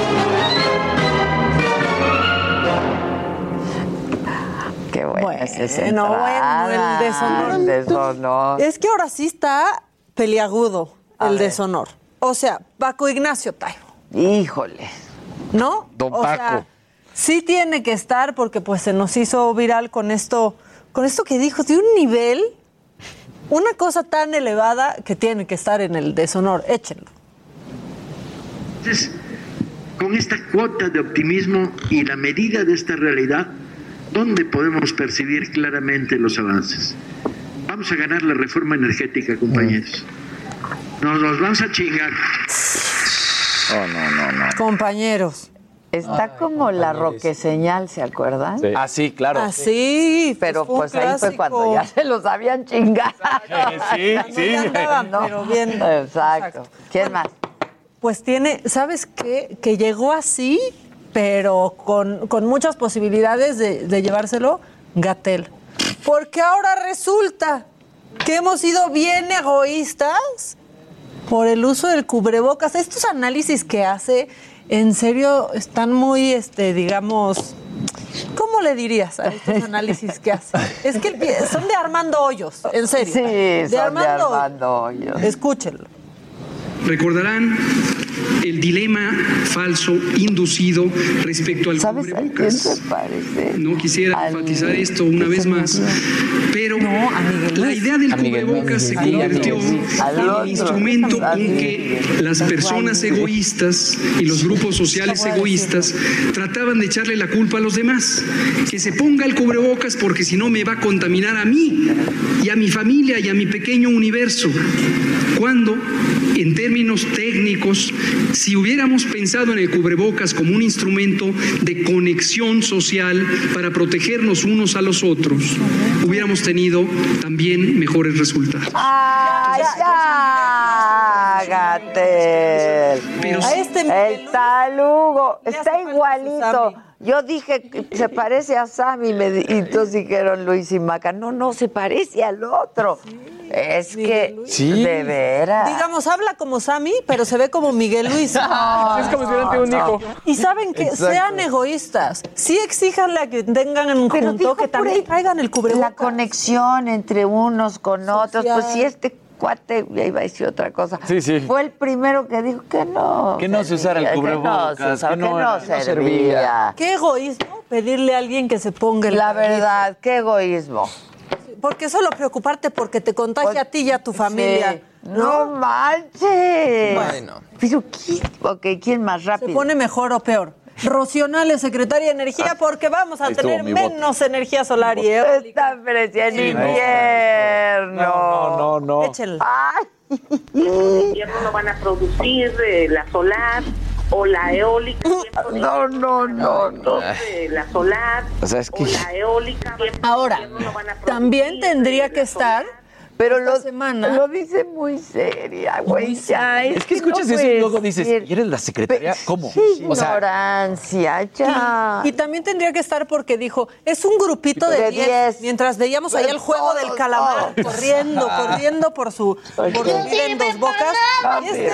Qué bueno, ese es Bueno, bueno, el deshonor. El deshonor. Es que ahora sí está peliagudo A el ver. deshonor. O sea, Paco Ignacio Taibo, Híjole. ¿no? Don O sea, Paco. sí tiene que estar porque pues se nos hizo viral con esto, con esto que dijo, de un nivel, una cosa tan elevada que tiene que estar en el deshonor. Échenlo. Entonces, con esta cuota de optimismo y la medida de esta realidad, ¿dónde podemos percibir claramente los avances? Vamos a ganar la reforma energética, compañeros. Nos los vamos a chingar. Oh, no, no, no. Compañeros. Está como la roque señal, ¿se acuerdan? Ah, sí, claro. Así, Pero fue un pues ahí fue cuando ya se los habían chingado. Sí, sí. Ya andaban, pero bien. Exacto. ¿Quién más? Pues tiene, ¿sabes qué? Que llegó así, pero con, con muchas posibilidades de, de llevárselo Gatel. Porque ahora resulta que hemos sido bien egoístas por el uso del cubrebocas. Estos análisis que hace, en serio, están muy, este, digamos, ¿cómo le dirías a estos análisis que hace? Es que el pie- son de Armando Hoyos, en serio. Sí, son de Hoyos. Armando Hoyos. Escúchenlo. Recordarán el dilema falso inducido respecto al cubrebocas. No quisiera enfatizar esto una vez más, pero la idea del cubrebocas se convirtió en el instrumento con que las personas egoístas y los grupos sociales egoístas trataban de echarle la culpa a los demás. Que se ponga el cubrebocas porque si no me va a contaminar a mí y a mi familia y a mi pequeño universo. Cuando, en términos técnicos, si hubiéramos pensado en el cubrebocas como un instrumento de conexión social para protegernos unos a los otros, hubiéramos tenido también mejores resultados. ¡Ay, ya! Gatel. el talugo está igualito. Yo dije, se parece a Sammy, me di- y entonces dijeron Luis y Maca, no, no, se parece al otro. Es que, Sí. de veras. Digamos, habla como Sammy, pero se ve como Miguel Luis. No, Es como si hubieran tenido un hijo. Y saben que Exacto. sean egoístas. Sí exíjanle a que tengan un Pero junto, que también traigan el cubrebocas. La conexión entre unos con otros, pues si este cuate, ya iba a decir otra cosa, Sí, sí. fue el primero que dijo que no. Que no se usara el cubrebocas, que no, se usara, que no que no era- no servía. servía. Qué egoísmo pedirle a alguien que se ponga el La verdad, qué egoísmo. Porque solo preocuparte porque te contagia a ti y a tu familia. Sí. No manches. Bueno. Pero ¿quién? Ok, ¿quién más rápido? ¿Se pone mejor o peor? Rocionales, secretaria de Energía, porque vamos a Ahí tener menos energía solar y eólica. Está precioso en Sí, no. invierno. No, no, no. Échenla. Ay. En invierno no van a producir eh, la solar o la eólica. No, no, no, no. La solar O sea, es que... o la eólica. Ahora, también tendría que estar. Pero lo, semana. lo dice muy seria, güey. Ya, Es que no escuchas eso y luego dices. ¿y eres la secretaria? ¿Cómo? Qué O sea, ignorancia, ya. Y, y también tendría que estar porque dijo, es un grupito de De 10. diez. Mientras veíamos allá el juego del calamar, corriendo, corriendo por su por su vida en dos bocas. Este,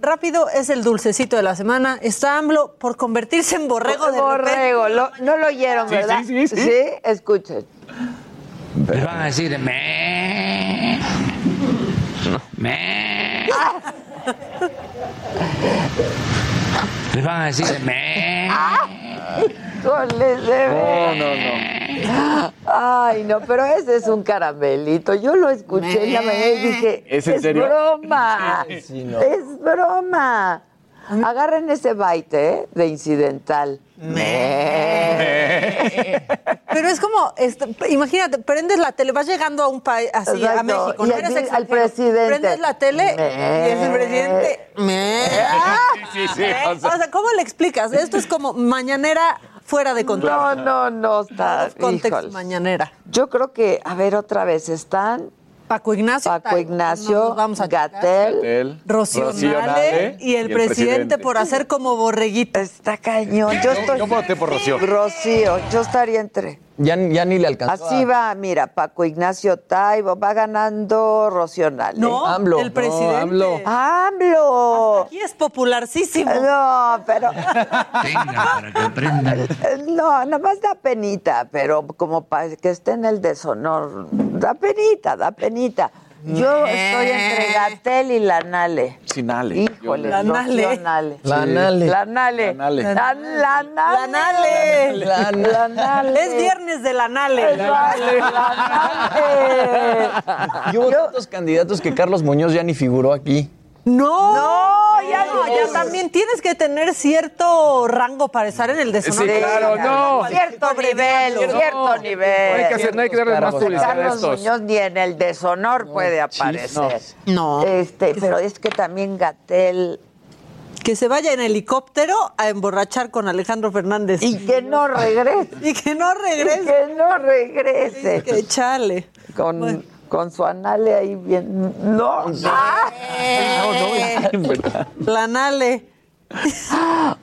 rápido, es el dulcecito de la semana. Está AMLO por convertirse en borrego de Borrego, lo- no lo oyeron, Sí, ¿verdad? sí, sí, sí. escuchen. Les van a decir, me. Me. Les van a decir, me. No, no, veras. Ay, no, pero ese es un caramelito. Yo lo escuché en la mañana y dije, ¿Es en serio? broma. Sí, no. Es broma. Agarren ese baite ¿eh? de incidental. Pero es como, este, imagínate, prendes la tele, vas llegando a un país, así, a México, y no al eres presidente. Prendes la tele Me. y es el presidente. Me. Sí, sí, ¿Eh? o sea- O sea, ¿cómo le explicas? Esto es como mañanera fuera de control. No, no, no está. Out of context híjole. mañanera. Yo creo que, a ver, otra vez están Paco Ignacio. Paco Ignacio, no nos vamos a Gatel, Gatel, Rocionale, y el, presidente, por hacer como borreguito. Está cañón. Yo, estoy... yo voté por Rocío. Rocío, yo estaría entre. Ya, ya ni le alcanzó. Así a- va, mira, Paco Ignacio Taibo va ganando Rocional. No, AMLO. el presidente. No, AMLO. ¡AMLO! Aquí es popularcísimo. No, pero. Venga, para que aprendan. No, nada más da penita, pero como para que esté en el deshonor, da penita, da penita. Yo estoy entre Gatel y Lanale. Sin Ale. Híjole, La Nale. Rocío Nale. La Nale. La Nale. La Nale. La, la La Nale. Nale. La- La Nale. Es viernes de la Nale. La Nale. Y hubo tantos candidatos que Carlos Muñoz ya ni figuró aquí. No, No, ya no, no. ya también tienes que tener cierto rango para estar en el deshonor. Sí, claro, no. Cierto nivel, cierto nivel. No hay que, hacer, no hay que darle más publicidad a estos. Muñoz ni en el deshonor puede aparecer. No. Este, pero es que también Gatel Que se vaya en helicóptero a emborrachar con Alejandro Fernández. y que no regrese. Y que no Y regrese. que no regrese. Que chale. Con, con su anale ahí bien. No. Ah. La Nale.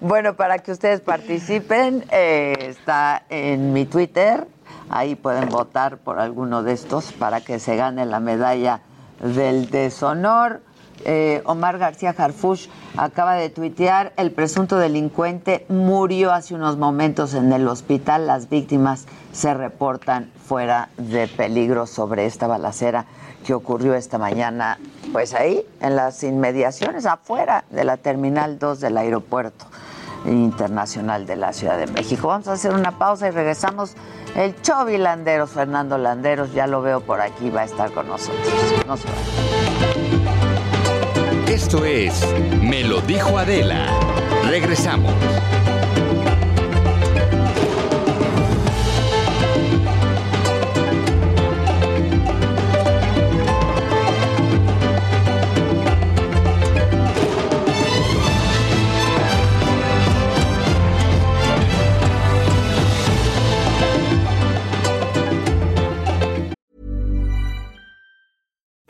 Bueno, para que ustedes participen, eh, está en mi Twitter. Ahí pueden votar por alguno de estos para que se gane la medalla del deshonor. eh, Omar García Harfush acaba de tuitear, el presunto delincuente murió hace unos momentos en el hospital. Las víctimas se reportan fuera de peligro sobre esta balacera que ocurrió esta mañana, pues ahí, en las inmediaciones, afuera de la Terminal 2 del aeropuerto internacional de la Ciudad de México. Vamos a hacer una pausa y regresamos. El Chovi Landeros, Fernando Landeros, ya lo veo por aquí, va a estar con nosotros. No se. Esto es Me lo dijo Adela. Regresamos.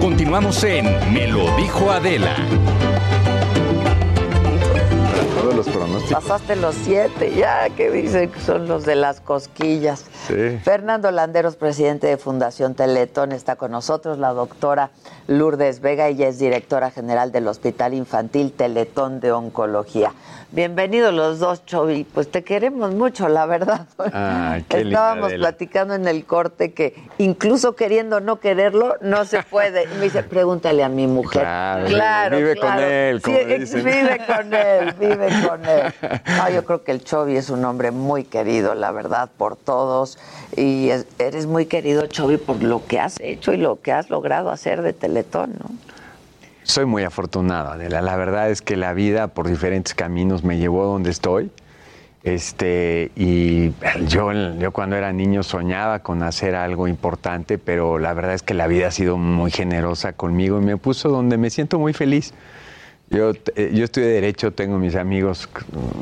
Continuamos en Me lo dijo Adela. Todos los pronósticos. Pasaste los siete, ya que dicen que son los de las cosquillas. Sí. Fernando Landeros, presidente de Fundación Teletón, está con nosotros. La doctora Lourdes Vega, ella es directora general del Hospital Infantil Teletón de Oncología. Bienvenidos los dos, Chovi. Pues te queremos mucho, la verdad. Qué linda, Estábamos platicando en el corte que incluso queriendo no quererlo, no se puede. Y me dice, pregúntale a mi mujer. Claro, vive con claro. él, como Sí, dicen. Vive con él, vive con él. No, yo creo que el Chovi es un hombre muy querido, la verdad, por todos. Y es- eres muy querido, Chovi, por lo que has hecho y lo que has logrado hacer de Teletón, ¿no? Soy muy afortunado, Adela. La verdad es que la vida por diferentes caminos me llevó donde estoy. Este, y yo, yo cuando era niño soñaba con hacer algo importante, pero la verdad es que la vida ha sido muy generosa conmigo y me puso donde me siento muy feliz. Yo, eh, yo estudié Derecho, tengo mis amigos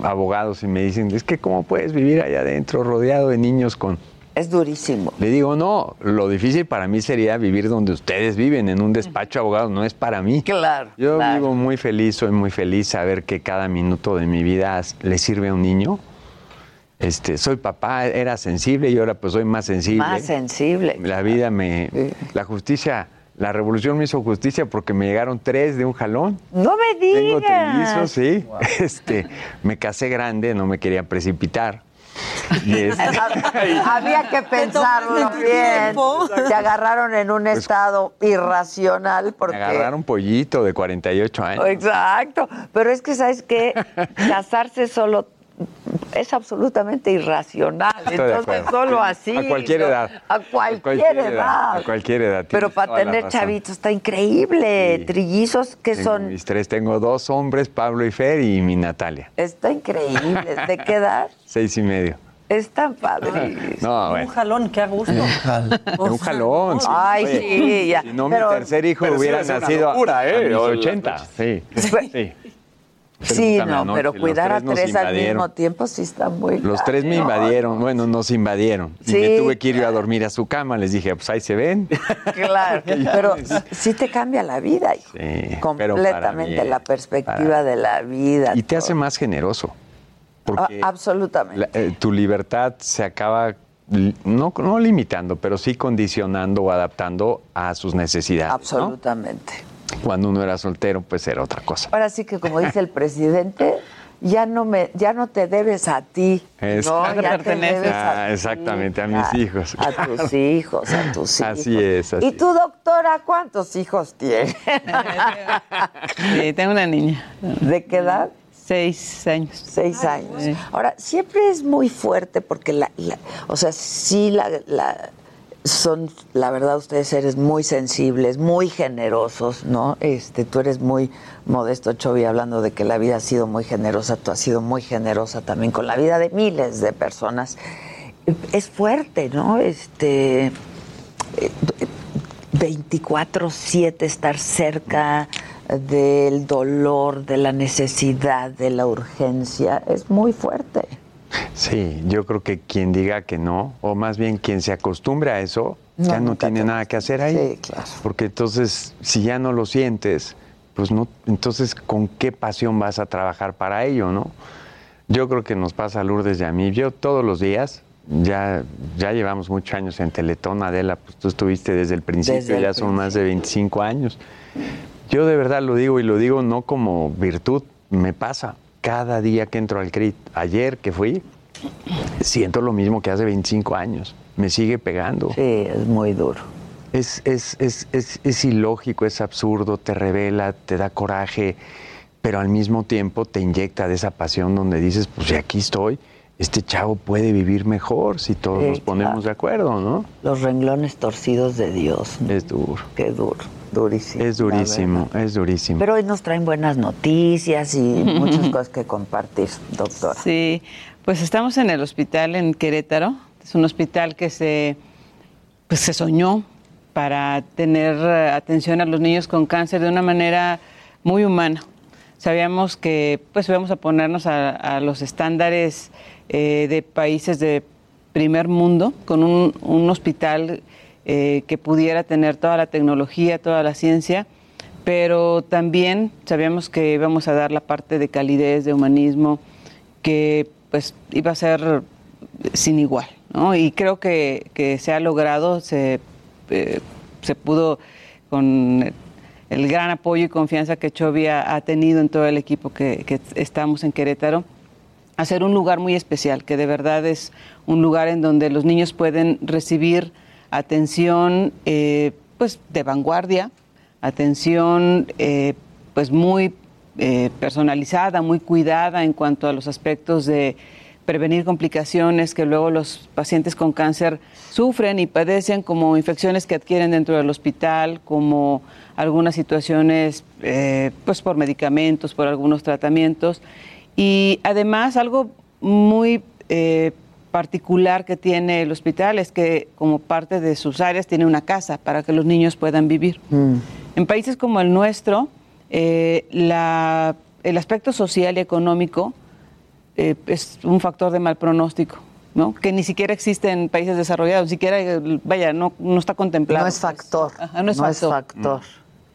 abogados y me dicen, es que cómo puedes vivir allá adentro rodeado de niños con... Es durísimo. Le digo, no, lo difícil para mí sería vivir donde ustedes viven, en un despacho de abogados, no es para mí. Claro. Yo claro. vivo muy feliz, soy muy feliz saber que cada minuto de mi vida le sirve a un niño. Este, soy papá, era sensible y ahora pues soy más sensible. Más sensible. La vida me, la justicia, la revolución me hizo justicia porque me llegaron tres de un jalón. No me Tengo digas. trillizos, sí. Este, me casé grande, no me quería precipitar. Había que pensarlo bien. Te agarraron en un estado irracional porque. me agarraron pollito de 48 años. Exacto. Pero es que, ¿sabes qué? Casarse solo es absolutamente irracional. Estoy Entonces, solo Sí. así. A cualquier ¿no? edad. A cualquier, edad. A cualquier edad. Pero para tener chavitos está increíble. Trillizos que Tengo son. mis tres, tengo dos hombres, Pablo y Fer, y mi Natalia. Está increíble. ¿De qué edad? Seis y medio. Están padres. No, Un bueno. jalón, qué a gusto. Un jalón. sí. Ay, Oye, sí, ya. Si no, Pero- mi tercer hijo pero sí hubiera a ser una nacido a- locura, a, ¿eh? mis O- 80. Sí. sí. Sí, Pregúntame no, anoche, pero los cuidar a tres nos tres al invadieron. mismo tiempo sí está muy Los tres me invadieron, bueno, nos invadieron. Y Sí, me tuve que ir yo a dormir a su cama. Les dije, pues ahí se ven. Claro, pero sí te cambia la vida, hijo. Sí, pero para completamente bien, la perspectiva para- de la vida. Y te hace más generoso. Porque A- absolutamente. la- eh, tu libertad se acaba, no, no limitando, pero sí condicionando o adaptando a sus necesidades. ¿no? Absolutamente. Cuando uno era soltero, pues era otra cosa. Ahora sí que como dice el presidente, ya no me, ya no te debes a ti, Es- no, ya te debes a Ah, ti, exactamente, a mis a- hijos. a tus hijos, a tus hijos. Así es, así ¿Y tu doctora cuántos hijos tiene? Sí, tengo una niña. ¿De qué edad? Seis años. Seis años. Ahora, siempre es muy fuerte porque, la, la- o sea, sí, la, la- son, la verdad, ustedes eres muy sensibles, muy generosos, ¿no? Este, tú eres muy modesto, Chovi, hablando de que la vida ha sido muy generosa, tú has sido muy generosa también con la vida de miles de personas. Es fuerte, ¿no? Este, 24/7 estar cerca del dolor, de la necesidad, de la urgencia, es muy fuerte. Sí, yo creo que quien diga que no, o más bien quien se acostumbre a eso, No, ya no tiene te- nada que hacer ahí. Sí, claro. Porque entonces, si ya no lo sientes, pues no, entonces, ¿con qué pasión vas a trabajar para ello, no? Yo creo que nos pasa a Lourdes y a mí. Yo todos los días, ya, ya llevamos muchos años en Teletón, Adela, pues tú estuviste desde el principio, Desde el ya son más de 25 años. Yo de verdad lo digo y lo digo no como virtud, me pasa cada día que entro al CRIT. Ayer que fui, siento lo mismo que hace 25 años. Me sigue pegando. Sí, es muy duro. Es, es, es, es, es ilógico, es absurdo, te revela, te da coraje, pero al mismo tiempo te inyecta de esa pasión donde dices, pues ya aquí estoy, este chavo puede vivir mejor si todos Sí, nos ponemos claro. de acuerdo, ¿no? Los renglones torcidos de Dios. Es duro. Qué duro, durísimo. Es durísimo, es durísimo. Pero hoy nos traen buenas noticias y muchas cosas que compartir, doctora. Sí, pues estamos en el hospital en Querétaro. Es un hospital que se, pues se soñó para tener eh, atención a los niños con cáncer de una manera muy humana. Sabíamos que pues íbamos a ponernos a, a los estándares eh, de países de primer mundo con un, un hospital eh, que pudiera tener toda la tecnología, toda la ciencia, pero también sabíamos que íbamos a dar la parte de calidez, de humanismo, que pues iba a ser sin igual, ¿no? Y creo que, que se ha logrado, se, eh, se pudo con el gran apoyo y confianza que Chovy ha, ha tenido en todo el equipo que, que estamos en Querétaro, hacer un lugar muy especial, que de verdad es un lugar en donde los niños pueden recibir atención eh, pues de vanguardia, atención eh, pues muy eh, personalizada, muy cuidada en cuanto a los aspectos de prevenir complicaciones que luego los pacientes con cáncer sufren y padecen, como infecciones que adquieren dentro del hospital, como algunas situaciones eh, pues por medicamentos, por algunos tratamientos. Y además algo muy eh, particular que tiene el hospital es que como parte de sus áreas tiene una casa para que los niños puedan vivir. En países como el nuestro, eh, la- el aspecto social y económico eh, es un factor de mal pronóstico, ¿no? Que ni siquiera existe en países desarrollados, ni siquiera, vaya, no, no está contemplado. No es factor. Ajá, no es No es factor. factor.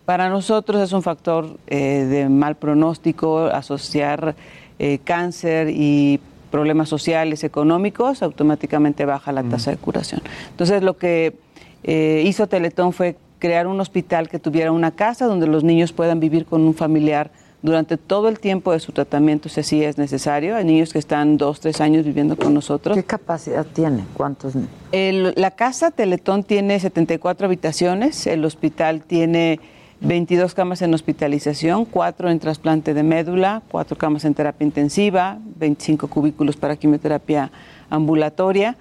Para nosotros es un factor eh, de mal pronóstico asociar eh, cáncer y problemas sociales, económicos, automáticamente baja la tasa de curación. Entonces, lo que eh, hizo Teletón fue crear un hospital que tuviera una casa donde los niños puedan vivir con un familiar durante todo el tiempo de su tratamiento, si así es necesario. Hay niños que están dos, tres años viviendo con nosotros. ¿Qué capacidad tiene? ¿Cuántos? El- la casa Teletón tiene 74 habitaciones, el hospital tiene 22 camas en hospitalización, 4 en trasplante de médula, 4 camas en terapia intensiva, 25 cubículos para quimioterapia ambulatoria.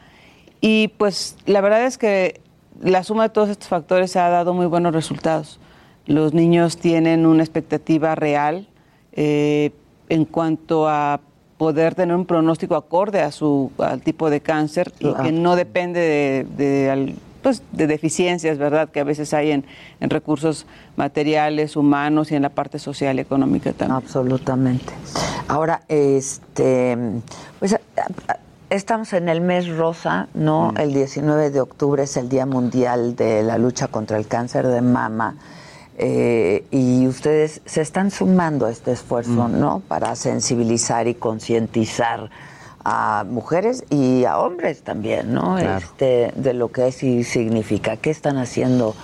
Y pues la verdad es que la suma de todos estos factores ha dado muy buenos resultados. Los niños tienen una expectativa real eh, en cuanto a poder tener un pronóstico acorde a su al tipo de cáncer y Claro. que no depende de, de al- pues, de deficiencias, ¿verdad? Que a veces hay en, en recursos materiales, humanos y en la parte social y económica también. Absolutamente. Ahora, este, pues estamos en el mes rosa, ¿no? El 19 de octubre es el Día Mundial de la Lucha contra el Cáncer de Mama. eh, y ustedes se están sumando a este esfuerzo, ¿no? Para sensibilizar y concientizar a mujeres y a hombres también, ¿no? Claro. Este, de lo que es y significa. ¿Qué están haciendo,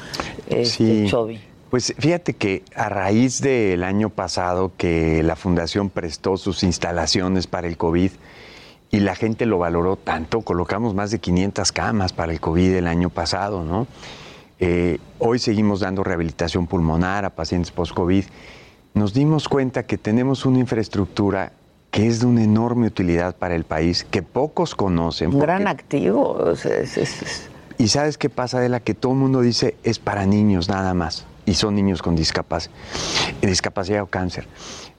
este, Sí. Pues fíjate que a raíz del año pasado que la fundación prestó sus instalaciones para el COVID y la gente lo valoró tanto, colocamos más de 500 camas para el COVID el año pasado, ¿no? Eh, hoy seguimos dando rehabilitación pulmonar a pacientes post-COVID. Nos dimos cuenta que tenemos una infraestructura que es de una enorme utilidad para el país, que pocos conocen. Un porque- gran activo. o sea, es- es- es- y sabes qué pasa, de la que todo el mundo dice es para niños nada más. Y son niños con discapac- discapacidad o cáncer.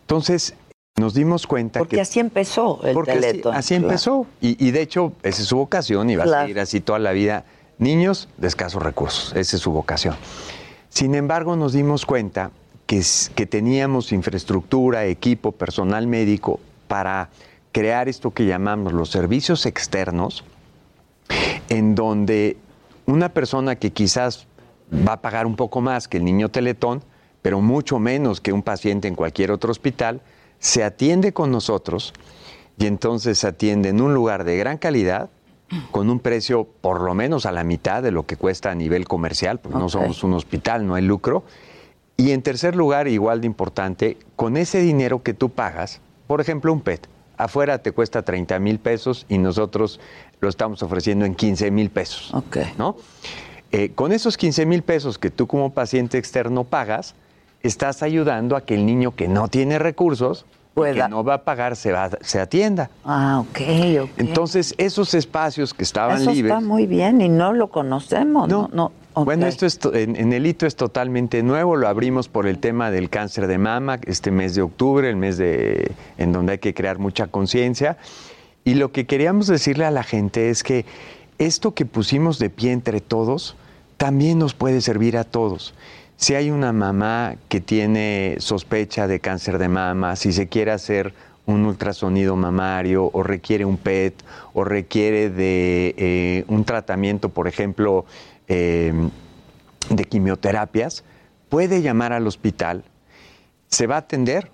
Entonces, nos dimos cuenta Porque que. así empezó el porque así, Teletón. así Claro. empezó. Y, y de hecho, esa es su vocación y va a seguir así toda la vida. niños de escasos recursos, esa es su vocación. Sin embargo, nos dimos cuenta que, que teníamos infraestructura, equipo, personal médico para crear esto que llamamos los servicios externos, en donde una persona que quizás va a pagar un poco más que el niño teletón, pero mucho menos que un paciente en cualquier otro hospital, se atiende con nosotros y entonces se atiende en un lugar de gran calidad, con un precio por lo menos a la mitad de lo que cuesta a nivel comercial, porque no somos un hospital, no hay lucro. Y en tercer lugar, igual de importante, con ese dinero que tú pagas, por ejemplo, un PET, afuera te cuesta 30 mil pesos y nosotros lo estamos ofreciendo en 15 mil pesos. ¿no? Eh, con esos 15 mil pesos que tú como paciente externo pagas, estás ayudando a que el niño que no tiene recursos, que no va a pagar, se, va, se atienda. Ah, ok, ok. Entonces, esos espacios que estaban Eso libres... está muy bien y no lo conocemos. No, no. Bueno, esto es, en el hito es totalmente nuevo, lo abrimos por el tema del cáncer de mama, este mes de octubre, el mes de, en donde hay que crear mucha conciencia. Y lo que queríamos decirle a la gente es que esto que pusimos de pie entre todos, también nos puede servir a todos. Si hay una mamá que tiene sospecha de cáncer de mama, si se quiere hacer un ultrasonido mamario o requiere un PET o requiere de eh, un tratamiento, por ejemplo, eh, de quimioterapias, puede llamar al hospital, se va a atender,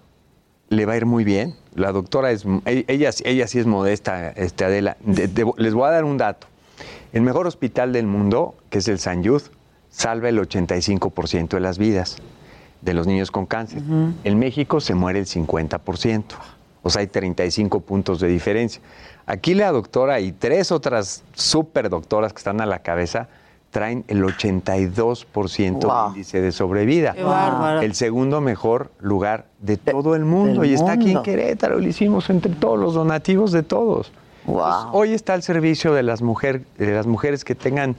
le va a ir muy bien. La doctora es, e- ella, ella sí es modesta, este, Adela. De- de- les voy a dar un dato. El mejor hospital del mundo, que es el San Yud, salva el 85% de las vidas de los niños con cáncer. En México se muere el 50%. O sea, hay 35 puntos de diferencia. Aquí la doctora y tres otras super doctoras que están a la cabeza traen el 82% Wow. de índice de sobrevida. Qué bárbaro. El segundo mejor lugar de todo el mundo. del Y está aquí en. Querétaro. Lo hicimos entre todos los donativos de todos. Pues, hoy está al servicio de las, mujer, de las mujeres que tengan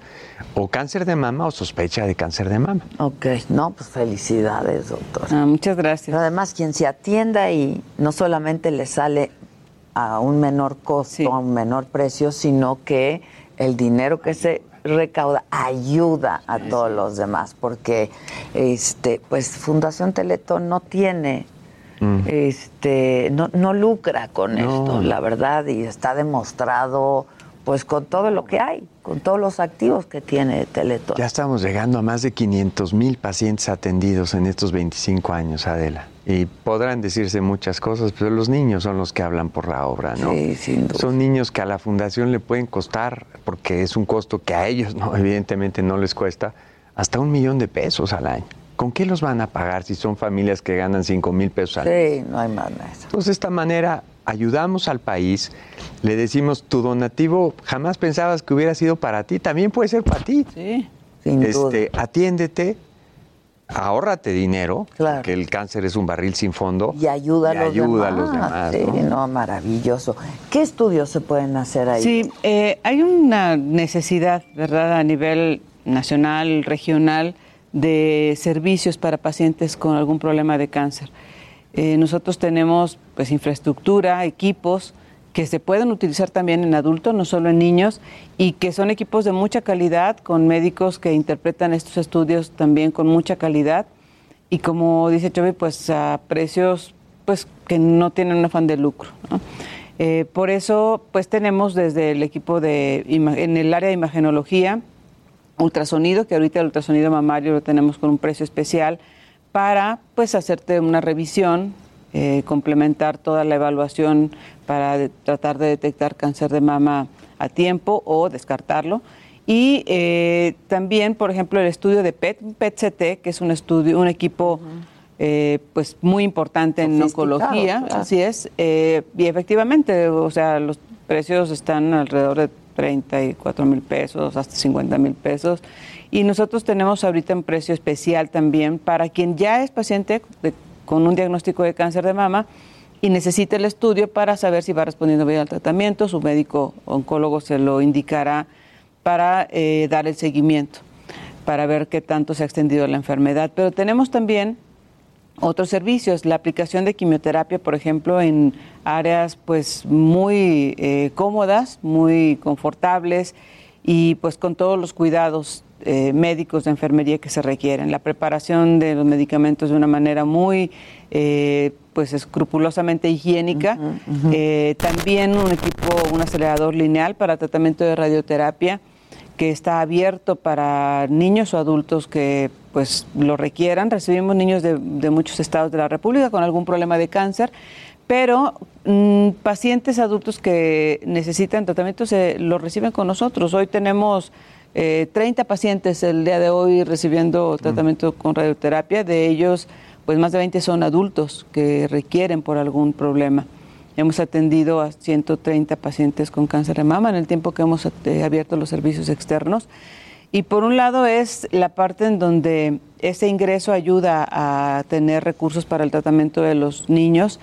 o cáncer de mama o sospecha de cáncer de mama. Ok, no, pues felicidades, doctor. Ah, muchas gracias. Pero además, quien se atienda y no solamente le sale a un menor costo, a un menor precio, sino que el dinero que se recauda ayuda a todos los demás, porque este, pues Fundación Teletón no tiene este no, no lucra con No. esto, la verdad, y está demostrado pues con todo lo que hay, con todos los activos que tiene Teletón. Ya estamos llegando a más de 500 mil pacientes atendidos en estos 25 años, Adela. Y podrán decirse muchas cosas, pero los niños son los que hablan por la obra, ¿no? Sí, sin duda. Son niños que a la fundación le pueden costar, porque es un costo que a ellos no, evidentemente no les cuesta, hasta un millón de pesos al año. ¿Con qué los van a pagar si son familias que ganan 5 mil pesos al mes? Sí, no hay más nada. Entonces, de esta manera ayudamos al país, le decimos, tu donativo jamás pensabas que hubiera sido para ti, también puede ser para ti. Sí, sin este, Atiéndete, ahórrate dinero, que el cáncer es un barril sin fondo. Y ayuda a y los ayuda a demás. los demás, Sí, ¿no? no, maravilloso. ¿Qué estudios se pueden hacer ahí? Sí, eh, hay una necesidad, ¿verdad?, a nivel nacional, regional, de servicios para pacientes con algún problema de cáncer. Eh, nosotros tenemos pues infraestructura, equipos que se pueden utilizar también en adultos, no solo en niños, y que son equipos de mucha calidad, con médicos que interpretan estos estudios también con mucha calidad, y como dice Chovy, pues a precios pues que no tienen un afán de lucro. Eh, por eso, pues tenemos desde el equipo de en el área de imagenología, ultrasonido, que ahorita el ultrasonido mamario lo tenemos con un precio especial, para pues hacerte una revisión, eh, complementar toda la evaluación para de- tratar de detectar cáncer de mama a tiempo o descartarlo. Y eh, también, por ejemplo, el estudio de PET, PET-CT, que es un estudio, un equipo eh, pues muy importante en oncología, claro. así es. eh, y efectivamente, o sea, los precios están alrededor de 34 mil pesos hasta 50 mil pesos. Y nosotros tenemos ahorita un precio especial también para quien ya es paciente de- con un diagnóstico de cáncer de mama y necesita el estudio para saber si va respondiendo bien al tratamiento. Su médico oncólogo se lo indicará para eh, dar el seguimiento, para ver qué tanto se ha extendido la enfermedad. Pero tenemos también otros servicios, la aplicación de quimioterapia, por ejemplo, en áreas pues muy eh, cómodas, muy confortables y pues con todos los cuidados eh, médicos de enfermería que se requieren, la preparación de los medicamentos de una manera muy eh, pues escrupulosamente higiénica, Eh, también un equipo, un acelerador lineal para tratamiento de radioterapia que está abierto para niños o adultos que pues lo requieran. Recibimos niños de, de muchos estados de la República con algún problema de cáncer, pero mm, pacientes adultos que necesitan tratamiento se lo reciben con nosotros. Hoy tenemos eh, 30 pacientes el día de hoy recibiendo tratamiento con radioterapia, de ellos pues más de 20 son adultos que requieren por algún problema. Hemos atendido a 130 pacientes con cáncer de mama en el tiempo que hemos eh, abierto los servicios externos. Y por un lado es la parte en donde ese ingreso ayuda a tener recursos para el tratamiento de los niños.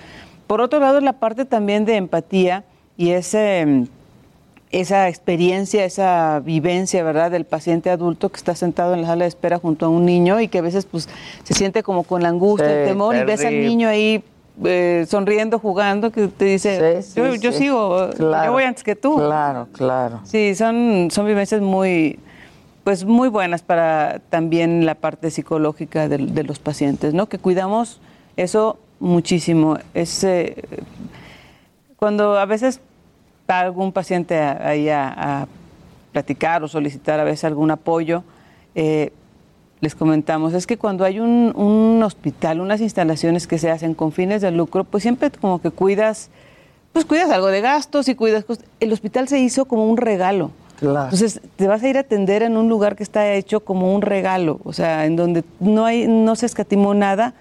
Por otro lado es la parte también de empatía y ese, mm, esa experiencia, esa vivencia, ¿verdad?, del paciente adulto que está sentado en la sala de espera junto a un niño y que a veces pues se siente como con la angustia, Sí, el temor y ves al niño ahí eh, sonriendo, jugando, que te dice, Sí, yo, sí, yo sigo, Claro. yo voy antes que tú. Claro, claro. Sí, son, son vivencias muy, pues muy buenas para también la parte psicológica de, de los pacientes, ¿no? Que cuidamos eso muchísimo. Es, eh, cuando a veces va algún paciente ahí a, a platicar o solicitar a veces algún apoyo, eh, les comentamos, es que cuando hay un, un hospital, unas instalaciones que se hacen con fines de lucro, pues siempre como que cuidas, pues cuidas algo de gastos y cuidas cosas. El hospital se hizo como un regalo. Entonces te vas a ir a atender en un lugar que está hecho como un regalo, o sea, en donde no hay, no se escatimó nada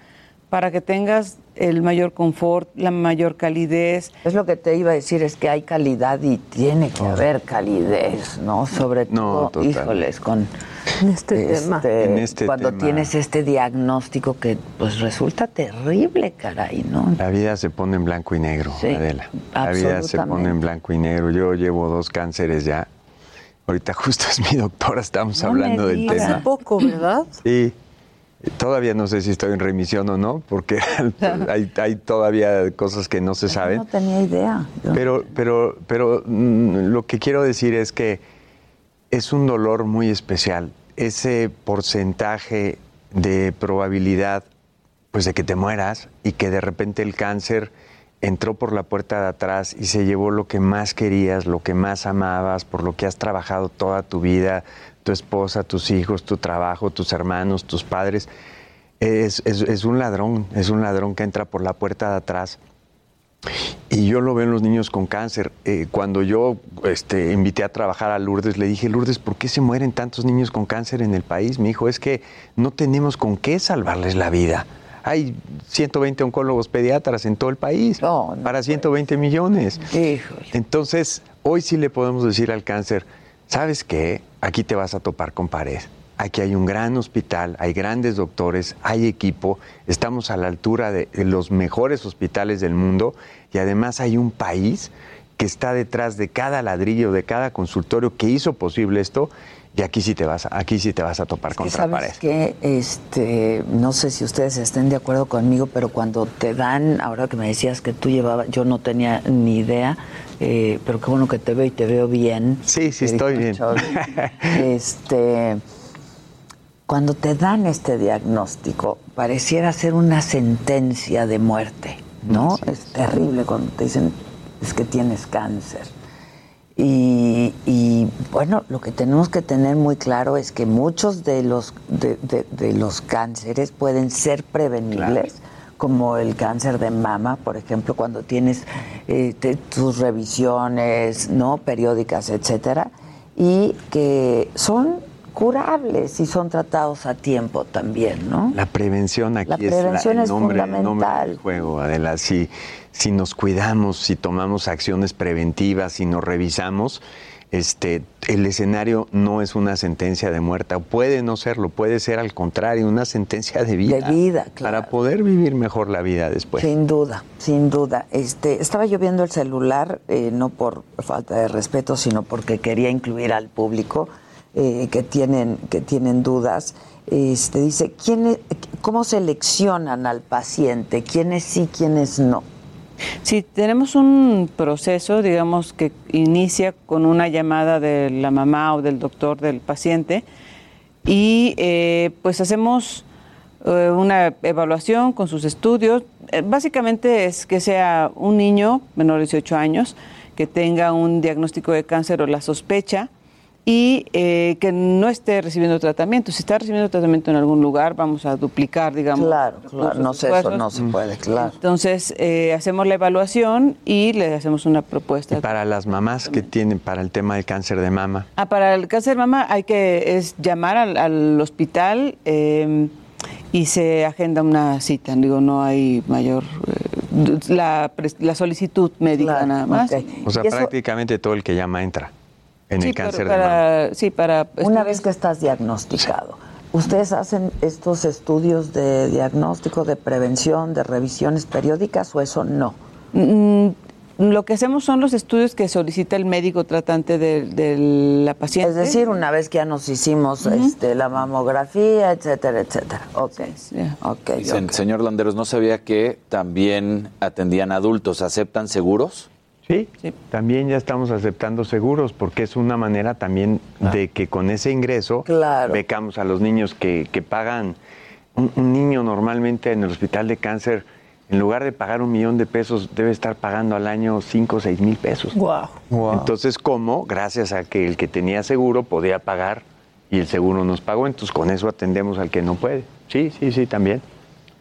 para que tengas el mayor confort, la mayor calidez. Es lo que te iba a decir, es que hay calidad y tiene que haber calidez, ¿no? Sobre todo, total. híjoles, con este tema. En este cuando tema. tienes este diagnóstico que pues resulta terrible, caray, ¿no? La vida se pone en blanco y negro, Sí, Adela. La vida se pone en blanco y negro. Yo llevo dos cánceres ya. Ahorita justo es mi doctora, estamos No hablando del tema. Hace poco, ¿verdad? Sí. Todavía no sé si estoy en remisión o no, porque hay, hay todavía cosas que no se saben. No tenía idea. Yo- Pero, pero, pero mm, lo que quiero decir es que es un dolor muy especial. Ese porcentaje de probabilidad, pues, de que te mueras y que de repente el cáncer entró por la puerta de atrás y se llevó lo que más querías, lo que más amabas, por lo que has trabajado toda tu vida, tu esposa, tus hijos, tu trabajo, tus hermanos, tus padres. Es, es- es un ladrón, es un ladrón que entra por la puerta de atrás. Y yo lo veo en los niños con cáncer. Eh, cuando yo este, invité a trabajar a Lourdes, le dije, Lourdes, ¿por qué se mueren tantos niños con cáncer en el país? Me dijo, es que no tenemos con qué salvarles la vida. Hay 120 oncólogos pediatras en todo el país para 120 millones. Entonces, hoy sí le podemos decir al cáncer, ¿sabes qué? Aquí te vas a topar con pared. Aquí hay un gran hospital, hay grandes doctores, hay equipo, estamos a la altura de los mejores hospitales del mundo y además hay un país que está detrás de cada ladrillo, de cada consultorio que hizo posible esto y aquí sí te vas, a- aquí sí te vas a topar que contra la pared. sabes que este no sé si ustedes estén de acuerdo conmigo pero cuando te dan ahora que me decías que tú llevabas yo no tenía ni idea eh, pero qué bueno que te veo y te veo bien. Sí sí estoy bien. Este cuando te dan este diagnóstico pareciera ser una sentencia de muerte no es terrible cuando te dicen es que tienes cáncer y, y, bueno, lo que tenemos que tener muy claro es que muchos de los, de, de- de los cánceres pueden ser prevenibles, como el cáncer de mama, por ejemplo, cuando tienes eh, te- tus revisiones no periódicas, etcétera, y que son curables y son tratados a tiempo también, ¿no? La prevención aquí La prevención es, es la, el nombre, el nombre fundamental. del juego, Adela. Si, si nos cuidamos, si tomamos acciones preventivas, si nos revisamos, este, el escenario no es una sentencia de muerte. Puede no serlo, puede ser al contrario, una sentencia de vida. De vida, Para poder vivir mejor la vida después. Sin duda, sin duda. Este, estaba yo viendo el celular, eh, no por falta de respeto, sino porque quería incluir al público eh, que tienen que tienen dudas. Este, dice, ¿quién es- ¿cómo seleccionan al paciente? ¿Quiénes sí, quiénes no? Sí, tenemos un proceso, digamos, que inicia con una llamada de la mamá o del doctor del paciente y eh, pues hacemos eh, una evaluación con sus estudios. Eh, básicamente es que sea un niño menor de 18 años que tenga un diagnóstico de cáncer o la sospecha y eh, que no esté recibiendo tratamiento. Si está recibiendo tratamiento en algún lugar, vamos a duplicar, digamos. Claro, claro, no sé, eso no se puede, claro. Entonces, eh, hacemos la evaluación y le hacemos una propuesta. Y para las mamás que tienen para el tema del cáncer de mama, Ah, para el cáncer de mama hay que es llamar al, al hospital eh, y se agenda una cita. Digo, no hay mayor eh, la, la solicitud médica nada más. o sea, eso- prácticamente todo el que llama entra en sí, el pero cáncer de mama. para, sí, para Una vez que estás diagnosticado, ¿ustedes hacen estos estudios de diagnóstico, de prevención, de revisiones periódicas o eso no? Mm, lo que hacemos son los estudios que solicita el médico tratante de, de la paciente. Es decir, una vez que ya nos hicimos este, la mamografía, etcétera, etcétera. Ok, ok. Dicen, ok. señor Landeros, ¿no sabía que también atendían adultos? ¿Aceptan seguros? Sí, también ya estamos aceptando seguros porque es una manera también de que con ese ingreso becamos a los niños que, que pagan. Un, un niño normalmente en el hospital de cáncer, en lugar de pagar un millón de pesos, debe estar pagando al año 5 o 6 mil pesos. Wow. Entonces, ¿cómo? Gracias a que el que tenía seguro podía pagar y el seguro nos pagó, entonces con eso atendemos al que no puede. Sí, sí, sí, también.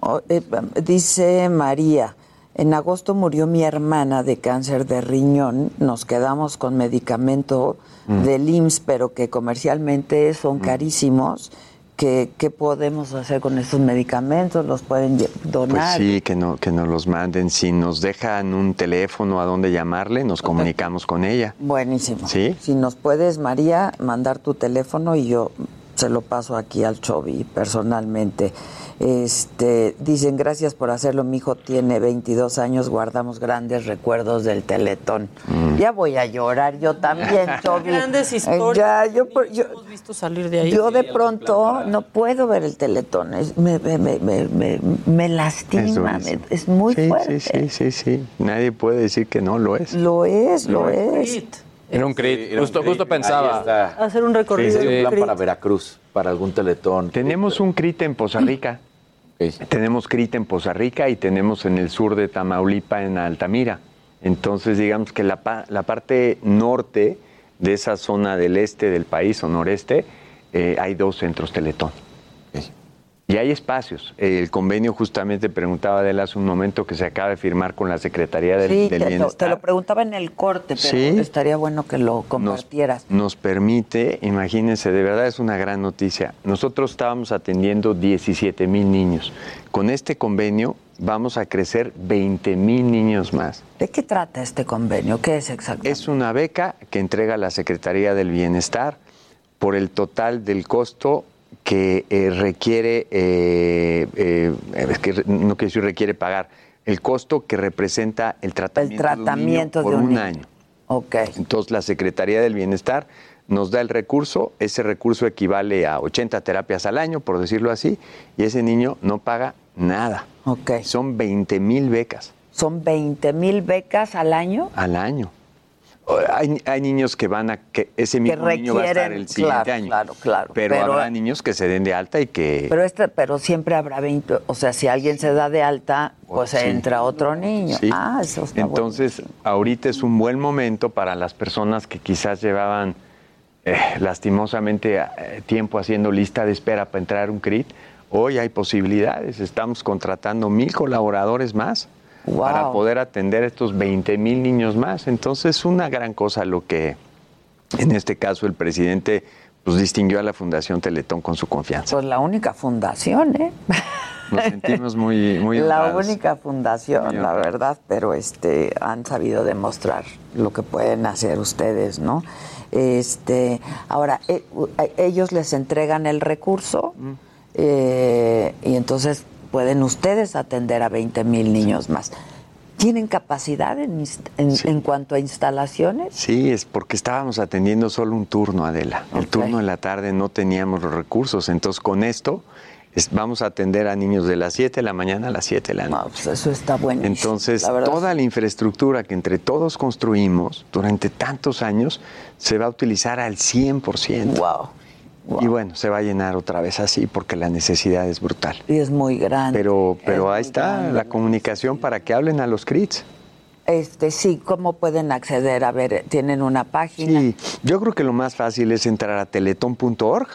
O- eh, dice María, en agosto murió mi hermana de cáncer de riñón, nos quedamos con medicamento Mm. del IMSS, pero que comercialmente son carísimos. ¿Qué, qué podemos hacer con estos medicamentos? ¿Los pueden lle- Pues donar? sí, que, no, que nos los manden. Si nos dejan un teléfono a dónde llamarle, nos comunicamos con ella. Buenísimo. ¿Sí? Si nos puedes, María, mandar tu teléfono y yo se lo paso aquí al Chovi personalmente. Este, dicen, gracias por hacerlo, mi hijo tiene 22 años, guardamos grandes recuerdos del Teletón. Mm. Ya voy a llorar yo también, Chovi. Grandes Eh, historias. Ya, yo, por- yo, Hemos visto salir de ahí. yo de pronto no puedo ver el Teletón, es- me, me, me, me, me- me lastima, Es me- durísimo. es muy sí, fuerte. Sí, sí, sí, sí. Nadie puede decir que no lo es. Lo es, lo es. Era un crit. justo, justo pensaba. Hacer un recorrido. Sí, sí, un plan para Veracruz, para algún teletón. Tenemos un CRIT en Poza Rica. Tenemos CRIT en Poza Rica y tenemos en el sur de Tamaulipa, en Altamira. Entonces, digamos que la, la parte norte de esa zona del este del país o noreste, eh, hay dos centros Teletón. Y hay espacios. El convenio, justamente preguntaba de él hace un momento, que se acaba de firmar con la Secretaría del, Sí, del te lo, Bienestar. te lo preguntaba en el corte, pero Sí. estaría bueno que lo compartieras. nos permite, imagínense, de verdad es una gran noticia. Nosotros estábamos atendiendo 17 mil niños. Con este convenio vamos a crecer 20 mil niños más. ¿De qué trata este convenio? ¿Qué es exactamente? Es una beca que entrega la Secretaría del Bienestar por el total del costo que eh, requiere, eh, eh, es que no quiero decir requiere pagar, el costo que representa el tratamiento, tratamiento de un niño un por un niño. año. Ok. Entonces la Secretaría del Bienestar nos da el recurso, ese recurso equivale a 80 terapias al año, por decirlo así, y ese niño no paga nada. Ok. Son 20 mil becas Son 20 mil becas al año. al año. Hay, hay niños que van a, que ese mismo niño va a estar el siguiente claro, año. claro, claro. Pero, Pero- habrá niños que se den de alta y que... Pero este, pero siempre habrá 20, o sea, si alguien se da de alta, pues Sí. entra otro niño. Sí. Ah, eso está Entonces, ahorita es un buen momento para las personas que quizás llevaban eh, lastimosamente eh, tiempo haciendo lista de espera para entrar a un CRIT. Hoy hay posibilidades. Estamos contratando mil colaboradores más para poder atender a estos 20 mil niños más. Entonces, es una gran cosa lo que, en este caso, el presidente pues, distinguió a la Fundación Teletón con su confianza. Pues la única fundación, ¿eh? Nos sentimos muy, muy la honrados. única fundación, la verdad, pero este han sabido demostrar lo que pueden hacer ustedes, ¿no? Este, ahora e- a ellos les entregan el recurso eh, y entonces pueden ustedes atender a 20 mil niños más. ¿Tienen capacidad en, en- en cuanto a instalaciones? Sí, es porque estábamos atendiendo solo un turno, Adela. El turno de la tarde no teníamos los recursos. Entonces, con esto, Es- vamos a atender a niños de las 7 de la mañana a las 7 de la noche. pues eso está bueno. Entonces, la toda la infraestructura que entre todos construimos durante tantos años se va a utilizar al 100%. Wow. Y bueno, se va a llenar otra vez así porque la necesidad es brutal. Y es muy grande. Pero, pero Es ahí está grande, la comunicación para que hablen a los CRITs. Este, sí, ¿cómo pueden acceder? A ver, ¿tienen una página? Sí, yo creo que lo más fácil es entrar a teletón.org.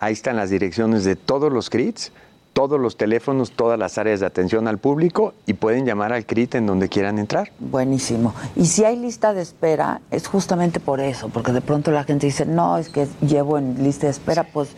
Ahí están las direcciones de todos los CRITs, todos los teléfonos, todas las áreas de atención al público y pueden llamar al CRIT en donde quieran entrar. Buenísimo. Y si hay lista de espera, es justamente por eso, porque de pronto la gente dice, no, es que llevo en lista de espera, pues,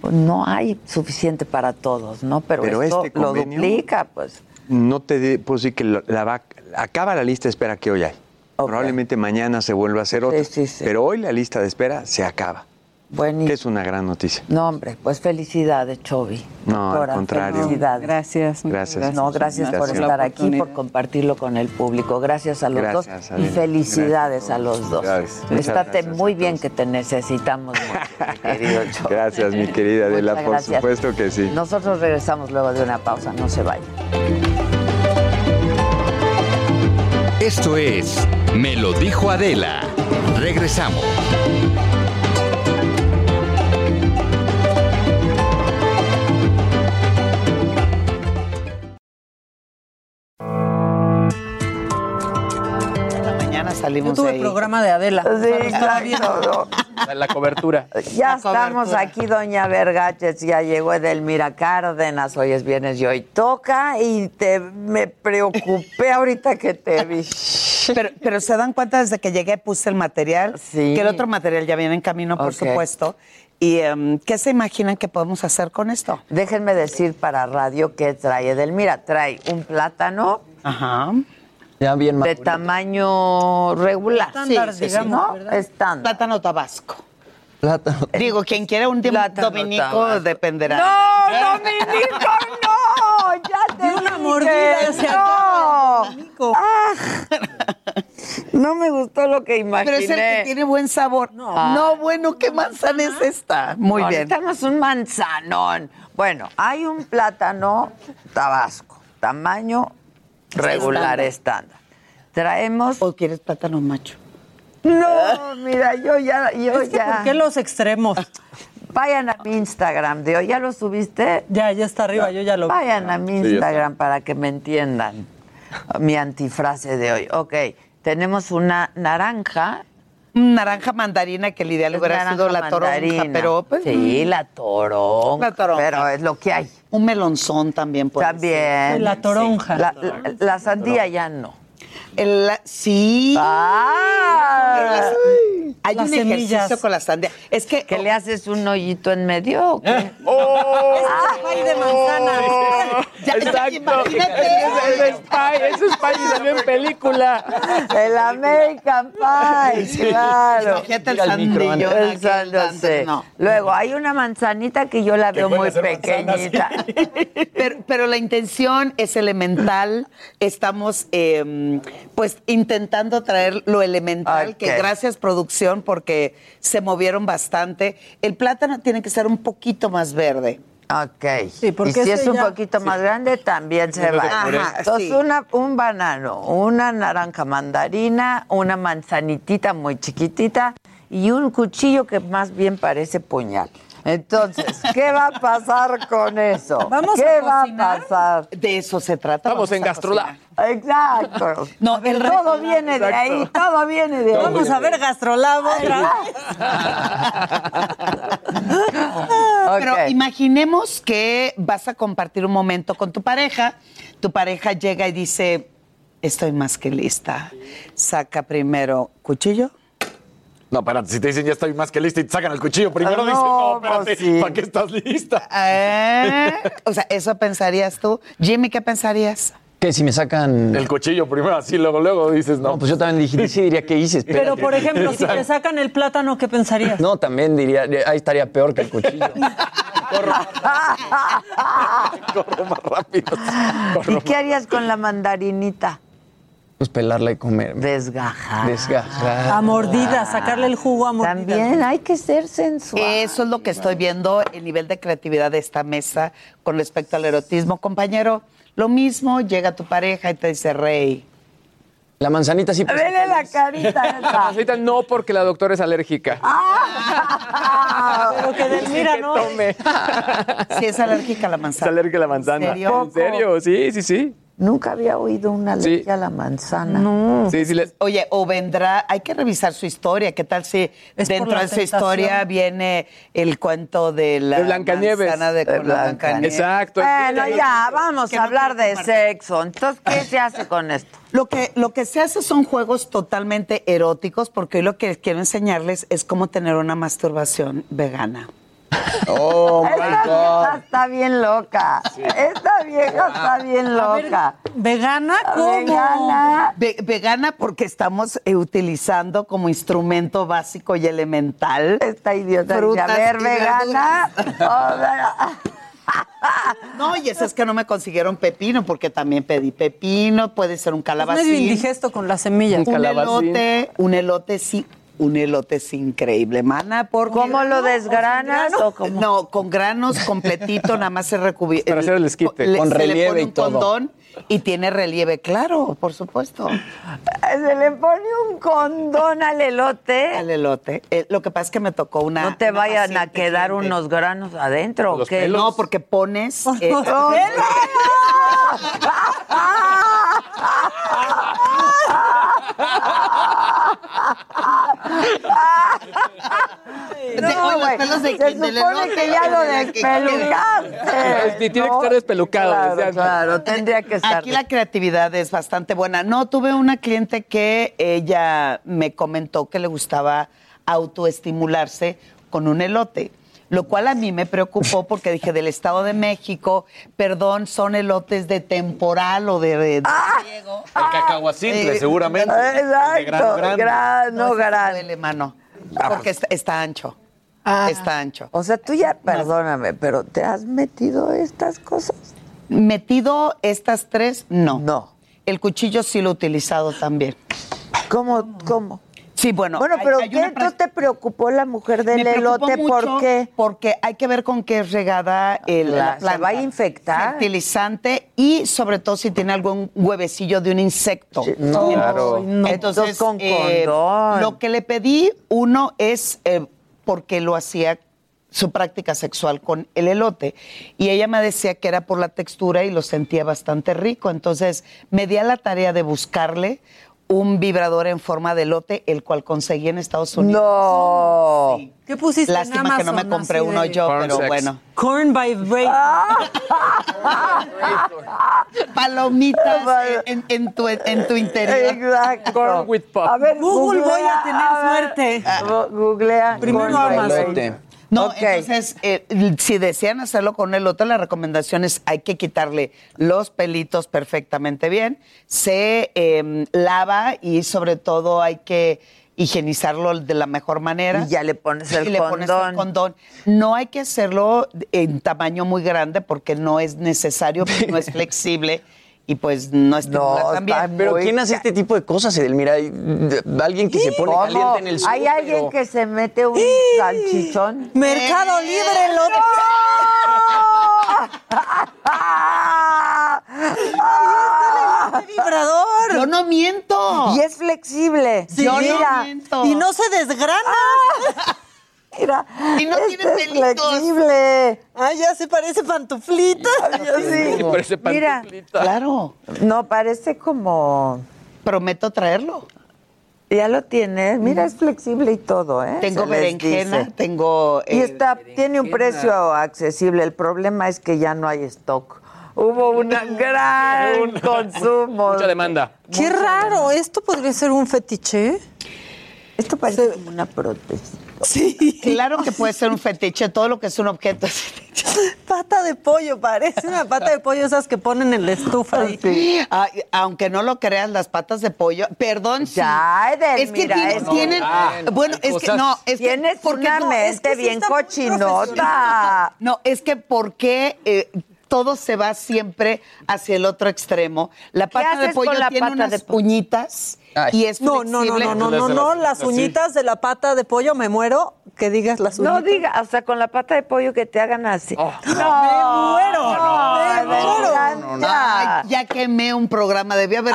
pues no hay suficiente para todos, ¿no? Pero, Pero esto este lo duplica, pues. No te de- puedo decir que la va- acaba la lista de espera que hoy hay. Probablemente mañana se vuelva a hacer otra. Pero hoy la lista de espera se acaba. Buenísimo. Que es una gran noticia. No, hombre, pues felicidades, Chovi. No, al contrario. Felicidades. Gracias. Gracias. No, gracias por estar aquí, por compartirlo con el público. Gracias a los Gracias, dos y felicidades a los dos. Gracias. Estate gracias muy bien que te necesitamos mucho, mi querido Chovi. Gracias, mi querida Adela, Muchas por gracias. supuesto que sí. Nosotros regresamos luego de una pausa, no se vayan. Esto es Me lo dijo Adela. Regresamos. Mañana Yo salimos tuve ahí. programa de Adela. Sí, O sea, lo estaba exacto, viendo. La cobertura. Ya La cobertura. estamos aquí, doña Vergaches, ya llegó Edelmira Cárdenas, hoy es viernes y hoy toca, y te me preocupé ahorita que te vi. Pero, pero se dan cuenta desde que llegué puse el material, que el otro material ya viene en camino, por supuesto. ¿Y em, qué se imaginan que podemos hacer con esto? Déjenme decir para radio qué trae Edelmira. Trae un plátano Ajá. Ya bien de tamaño regular. Estándar, Sí, digamos, ¿no? Estándar. Plátano tabasco. Plátano. Digo, quien quiera un Plátano dominico tabasco. dependerá. ¡No, Dominico, no! ¡Ya te Di una dije, mordida hacia ¡No! Dominico. Ah, no me gustó lo que imaginé. Pero es el que tiene buen sabor. No, bueno, ¿qué manzana es esta? Muy No, bien. Necesitamos un manzanón. Bueno, hay un plátano tabasco, tamaño regular estándar. Traemos. ¿O quieres plátano macho? No, mira, yo ya, yo Es que, ya. ¿Por qué los extremos? Vayan a mi Instagram de hoy. ¿Ya lo subiste? Ya, ya está arriba, yo ya lo vi. Vayan a mi Sí. Instagram para que me entiendan mi antifrase de hoy. Ok, tenemos una naranja. Naranja mandarina, que el ideal Es hubiera sido la toronja, pero pues, Sí, la toronja. La toronja. Pero es lo que hay. Un melonzón también puede También. La toronja. La, la- la sandía ya no. El- sí. Ah. Las- hay Las un semillas. ejercicio con la sandía. Es que ¿Que le haces un hoyito en medio o qué? Es pay de manzana. Ya, ya, imagínate. Es Spy, ese es Spy y salió en película. El American Pie, claro. Imagínate el sandillo. El dante, No. Luego hay una manzanita que yo la veo muy pequeñita. Pero, pero la intención es elemental. Estamos, eh, pues, intentando traer lo elemental, que gracias, producción, porque se movieron bastante. El plátano tiene que ser un poquito más verde. Ok. Sí, porque y si es un ya- poquito más grande, también se va. Ajá, Entonces, sí. una, un banano, una naranja mandarina, una manzanitita muy chiquitita y un cuchillo que más bien parece puñal. Entonces, ¿qué va a pasar con eso? ¿Vamos ¿Qué a va cocinar? a pasar? De eso se trata. Estamos en a Gastrolab. Exacto. No, el todo viene de ahí, todo viene de ahí. Vamos a ver Gastrolab otra vez. Pero imaginemos que vas a compartir un momento con tu pareja. Tu pareja llega y dice, estoy más que lista. Saca primero cuchillo. No, espérate, si te dicen ya estoy más que lista y te sacan el cuchillo, primero Ah, dicen, no, no, espérate, pues sí. ¿para qué estás lista? Eh, o sea, eso pensarías tú. Jimmy, ¿qué pensarías? Que si me sacan. El cuchillo primero, así, luego, luego dices, no. No, pues yo también dije, sí diría que hice. espérate. Pero, por ejemplo, si te sacan el plátano, ¿qué pensarías? No, también diría, ahí estaría peor que el cuchillo. corro más rápido. ¿Y qué harías con la mandarinita? Pues pelarla y comer. Desgajar. Desgajar. A mordidas, sacarle el jugo a mordidas. También hay que ser sensual. Eso es lo que estoy viendo, el nivel de creatividad de esta mesa con respecto al erotismo. Compañero, lo mismo, llega tu pareja y te dice, rey. La manzanita sí. pues, Vele la carita La esa. pancita no, porque la doctora es alérgica. Pero que Delmira no. Tome. Si es alérgica a la Es manzana. alérgica a la manzana. ¿En serio? ¿En serio? Sí, sí, sí. Nunca había oído una alergia a la manzana. No. Sí, sí. le- Oye, o vendrá, hay que revisar su historia. ¿Qué tal si Es dentro de su historia viene el cuento de la De Blancanieves. manzana de, De Blancanieves. Exacto. Bueno, ya, vamos a hablar de sexo. Entonces, ¿qué se hace con esto? Lo que, lo que se hace son juegos totalmente eróticos, porque hoy lo que quiero enseñarles es cómo tener una masturbación vegana. Oh my Esta vieja está bien loca. Esta vieja está bien loca. ¿Vegana? ¿Cómo? Vegana. Ve- vegana porque estamos eh, utilizando como instrumento básico y elemental. Esta idiota dice, Frutas a ver, y vegana. O sea, No, y eso es que no me consiguieron pepino, porque también pedí pepino, puede ser un Es calabacín. medio indigesto con las semillas. un calabacín. elote, un elote sí, un elote es increíble, mana. Porque ¿Cómo lo desgranas No, o cómo? no, con granos completito, nada más se recubre. Para hacer el esquite. Con se le relieve pone y un todo. condón y tiene relieve, claro, por supuesto. se le pone un condón al elote. Al elote. Eh, lo que pasa es que me tocó una. No te una vayan a quedar cliente. unos granos adentro, ¿o Los qué? pelos. No, porque pones. eh, No, güey, pelos de- se supone que ya lo despelucaste. Sí, tiene que estar despelucado, Claro, claro, tendría que Aquí la creatividad es bastante buena. No, tuve una cliente que ella me comentó que le gustaba autoestimularse con un elote. Lo cual a mí me preocupó porque dije del Estado de México, perdón, son elotes de temporal o de, de riego. El cacahuacintle, Eh, seguramente. De Exacto, grano grande. grano, sí grano. duele, mano. Ah, Porque pues. está, está ancho. Ah. Está ancho. O sea, tú ya, perdóname, pero ¿te has metido estas cosas? Metido estas tres, no. No. El cuchillo sí lo he utilizado también. ¿Cómo? ¿Cómo? Sí, bueno. Bueno, pero hay ¿qué te preocupó la mujer del elote? ¿Por qué? Porque hay que ver con qué es regada el, La- la se va a infectar. Fertilizante y sobre todo si tiene algún huevecillo de un insecto. no, Claro. no. Entonces, Entonces, con eh, condón. lo que le pedí, uno es eh, porque lo hacía su práctica sexual con el elote. Y ella me decía que era por la textura y lo sentía bastante rico. Entonces me di a la tarea de buscarle un vibrador en forma de elote, el cual conseguí en Estados Unidos. No. Sí. ¿Qué pusiste en Lástima que no me compré uno de- yo, Corn pero sex. bueno. Corn Vibrate. Palomitas eh, en, en tu, en tu interior. Exacto. Corn with pop. A ver, Google, voy a tener ver, suerte. gu- Googlea. Primero Corn Amazon. No, entonces, eh, si desean hacerlo con el elote, la recomendación es hay que quitarle los pelitos perfectamente bien. Se eh, lava y sobre todo hay que higienizarlo de la mejor manera. Y ya le pones el Y le pones el condón. No hay que hacerlo en tamaño muy grande porque no es necesario, no es flexible y pues no estimula No, tan bien. está Pero ¿quién hace este tipo de cosas, Edelmira? Alguien que se pone ¿Cómo? caliente en el sur. ¿Hay alguien pero- que se mete un salchichón? Mercado Libre, elote. ¡Qué vibrador! Yo no miento. Y es flexible. Sí, yo mira, no miento. Y no se desgrana. Mira. Y no este tiene es pelitos. flexible. Ay, ya se parece pantuflita. Yo sí. Sí, parece Mira, pantuflita. Claro. no, parece como... Prometo traerlo. Ya lo tienes. Mira, es flexible y todo, ¿eh? Tengo Se berenjena, tengo... Y eh, está, tiene un precio accesible. El problema es que ya no hay stock. Hubo un gran consumo. Mucha demanda. Qué raro. ¿Esto podría ser un fetiche? Esto parece como una prótesis. Sí. Claro que puede ser un fetiche, todo lo que es un objeto. es fetiche. Pata de pollo, parece una pata de pollo esas que ponen en la estufa. ahí. Ah, aunque no lo creas, las patas de pollo, perdón. sí. Ya, es que tienen, es- tienen- Ah, bueno, es que no, es que Tienes porque una no, mente es que sí bien cochinota. No, es que porque eh, todo se va siempre hacia el otro extremo. La pata de haces pollo la tiene pata unas de po- uñitas y es No, no, no, no, no, no, no, las uñitas de la pata de pollo, me muero que digas las uñitas. No diga, o sea, con la pata de pollo que te hagan así. Oh. No, me muero, no, me muero. Ay, ya quemé un programa, debía haber.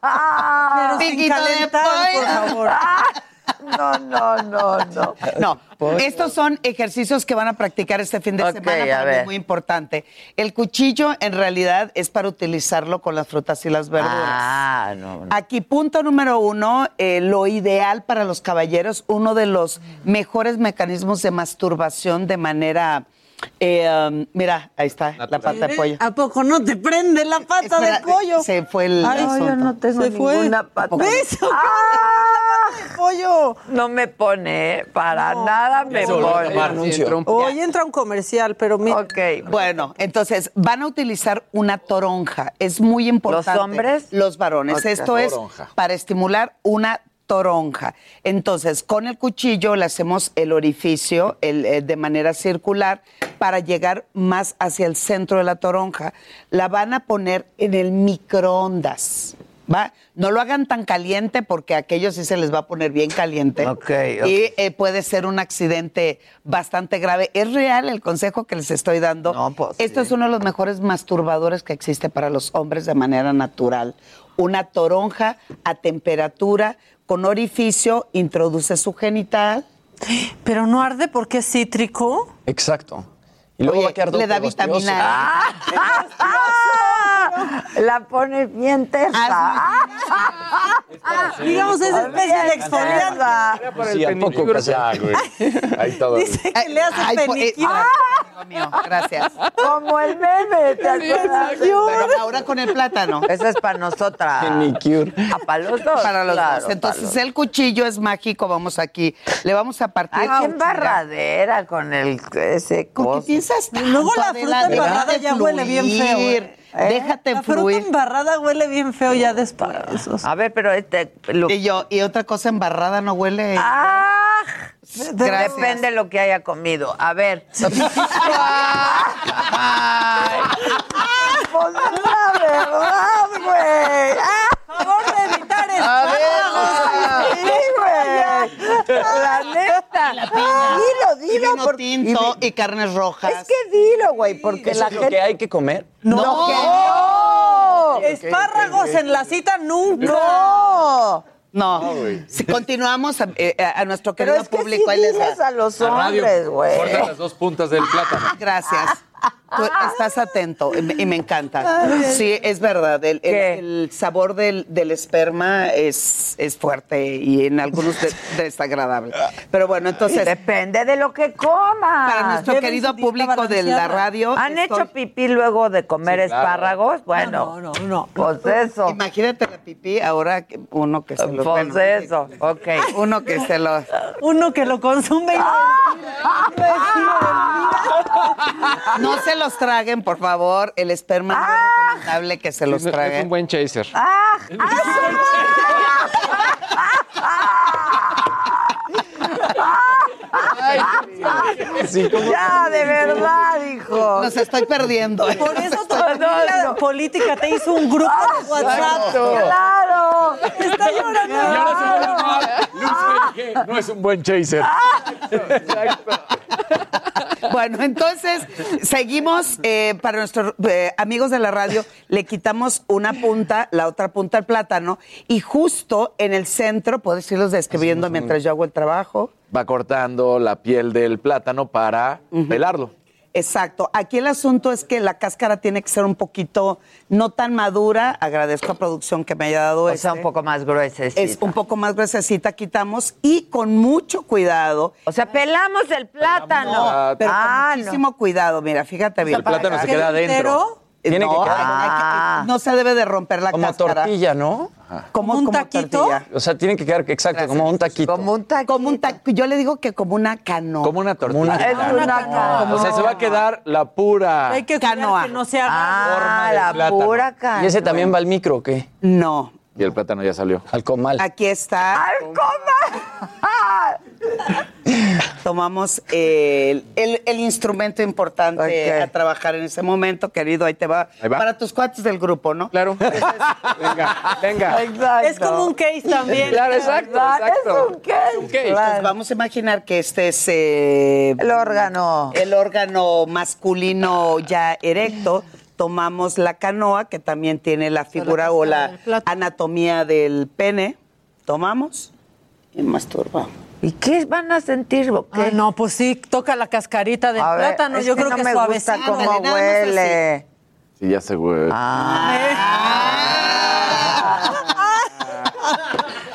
Pero sin Piquito de calentar, por pollo. favor. No, no, no, no. No, estos son ejercicios que van a practicar este fin de semana, a para mí ver. es muy importante. El cuchillo en realidad es para utilizarlo con las frutas y las verduras. Ah, no. no. Aquí, punto número uno, eh, lo ideal para los caballeros, uno de los mejores mecanismos de masturbación de manera... eh, um, mira, ahí está, la pata de pollo. ¿A poco no te prende la pata Espera, de pollo? Se fue el Ay, asunto. yo no tengo Se fue. ninguna pata. ¿Ves? ¡Ah! La pata de pollo. No me pone, ¿eh? para nada me pone. anuncio. Hoy entra un comercial, pero mira. Ok. Bueno, entonces van a utilizar una toronja. Es muy importante. ¿Los hombres? Los varones. Esto es Toronja. para estimular una toronja. Entonces, con el cuchillo le hacemos el orificio el, eh, de manera circular para llegar más hacia el centro de la toronja. La van a poner en el microondas. ¿Va? No lo hagan tan caliente porque a aquellos sí se les va a poner bien caliente. Y eh, puede ser un accidente bastante grave. Es real el consejo que les estoy dando. No, pues, Esto sí. es uno de los mejores masturbadores que existe para los hombres de manera natural. Una toronja a temperatura con orificio introduce su genital. Pero no arde porque es cítrico. Exacto. Y luego Oye, va a quedar le da vitamina Ah, La pone bien tesa. Digamos, es especie de exfoliante. Sí, ¿a poco, güey. Ahí todo. Dice que le hace Ay, po- eh, peniquina. ah, mío, gracias. Como el meme, ¿te acuerdas? Pero ahora con el plátano. Esa es para nosotras. Manicure. Ah, para los dos. Para los claro, dos. Entonces, el cuchillo es mágico. Vamos aquí. Le vamos a partir. Ay, qué embarradera con el ese ¿Por qué piensas Luego la fruta embarrada ya huele bien feo. ¿Eh? Déjate La fruta fluir. embarrada huele bien feo ya después. sea. A ver, pero este. lo- Y yo, y otra cosa embarrada no huele. ¡Ah! Gracias. Depende de lo que haya comido. A ver. Pues es la verdad, güey. ¡Ah! favor de evitar A esto. ver, sí, güey. La neta. Dilo, Y vino tinto y carnes rojas. Es que dilo, güey, porque ¿Eso la es lo gente. que hay que comer? No, que no. Espárragos en la cita nunca. No. No. Si continuamos a, eh, a nuestro Pero querido es que público. sí ahí les diles va. a los hombres, güey. corta las dos puntas del plátano. Gracias. Tú estás atento y me, encanta. Sí, es verdad. El, el- ¿Qué? el sabor del, del esperma es, es fuerte y en algunos de- desagradable. Pero bueno, entonces, Depende de lo que comas. para nuestro querido público de la radio. ¿Han estoy- hecho pipí luego de comer Sí, claro. espárragos? Bueno, No, no, no. pues eso. Imagínate la pipí ahora uno que se lo Pues bueno, eso, ok. Uno que se lo. Uno que lo consume y No se los traguen, por favor. El esperma no es recomendable que se los Es- Es traguen. un buen chaser. ¡Ah! ya, de verdad, hijo. Los estoy perdiendo. Por eso tu No, no. política te hizo un grupo de WhatsApp. ¡Claro! Está llorando. No es un buen chaser. Bueno, entonces seguimos eh, para nuestros eh, amigos de la radio. Le quitamos una punta, la otra punta al plátano y justo en el centro, puedes irlos describiendo mientras yo hago el trabajo. Va cortando la piel del plátano para pelarlo. Exacto. Aquí el asunto es que la cáscara tiene que ser un poquito no tan madura. Agradezco a producción que me haya dado O este. sea, un poco más gruesa. Es un poco más gruesecita, quitamos y con mucho cuidado. O sea, pelamos el plátano. Ah, Pero Ah, con muchísimo cuidado, mira, fíjate bien. El plátano se queda adentro. Tiene no, que quedar- se debe de romper la Como cáscara. tortilla, ¿no? ¿Cómo, ¿Como un como taquito? tortilla? O sea, tiene que quedar, exacto, como un taquito. Como un taquito. Como un ta- Yo le digo que como una canoa. Como una tortilla. una- Es una canoa. O sea, se va a quedar la pura. Hay que Canoa. que no se haga. Ah, forma de la plátano. pura canoa. ¿Y ese también va al micro o qué? No. Y el plátano ya salió. Al comal. Aquí está. Tomamos el, el- el instrumento importante a trabajar en ese momento, querido. Ahí te va. Ahí va. Para tus cuates del grupo, ¿no? Claro. venga, venga. Exacto. Es como un case también. Claro, exacto, exacto. Es un case. un case. Entonces, vamos a imaginar que este es eh, El órgano. el órgano masculino ya erecto. Tomamos la canoa, que también tiene la figura o la anatomía del pene. Tomamos y masturbamos. ¿Y qué van a sentir? o qué? Ah, no, pues sí, toca la cascarita del A plátano. es Yo que creo no que me suavecito. gusta cómo huele. Sí, ya se güey.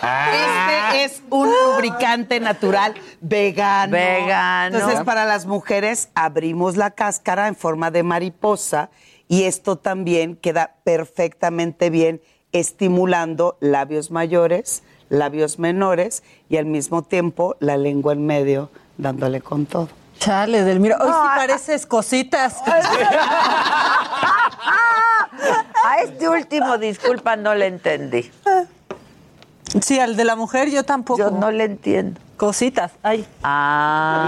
Este es un lubricante natural vegano. Vegano. Entonces, para las mujeres, abrimos la cáscara en forma de mariposa y esto también queda perfectamente bien estimulando labios mayores, labios menores y al mismo tiempo la lengua en medio, dándole con todo. Chale, del mira. Hoy sí pareces cositas. A este último, disculpa, no le entendí. Sí, al de la mujer yo tampoco. Yo no le entiendo. Cositas. Ay. Ah.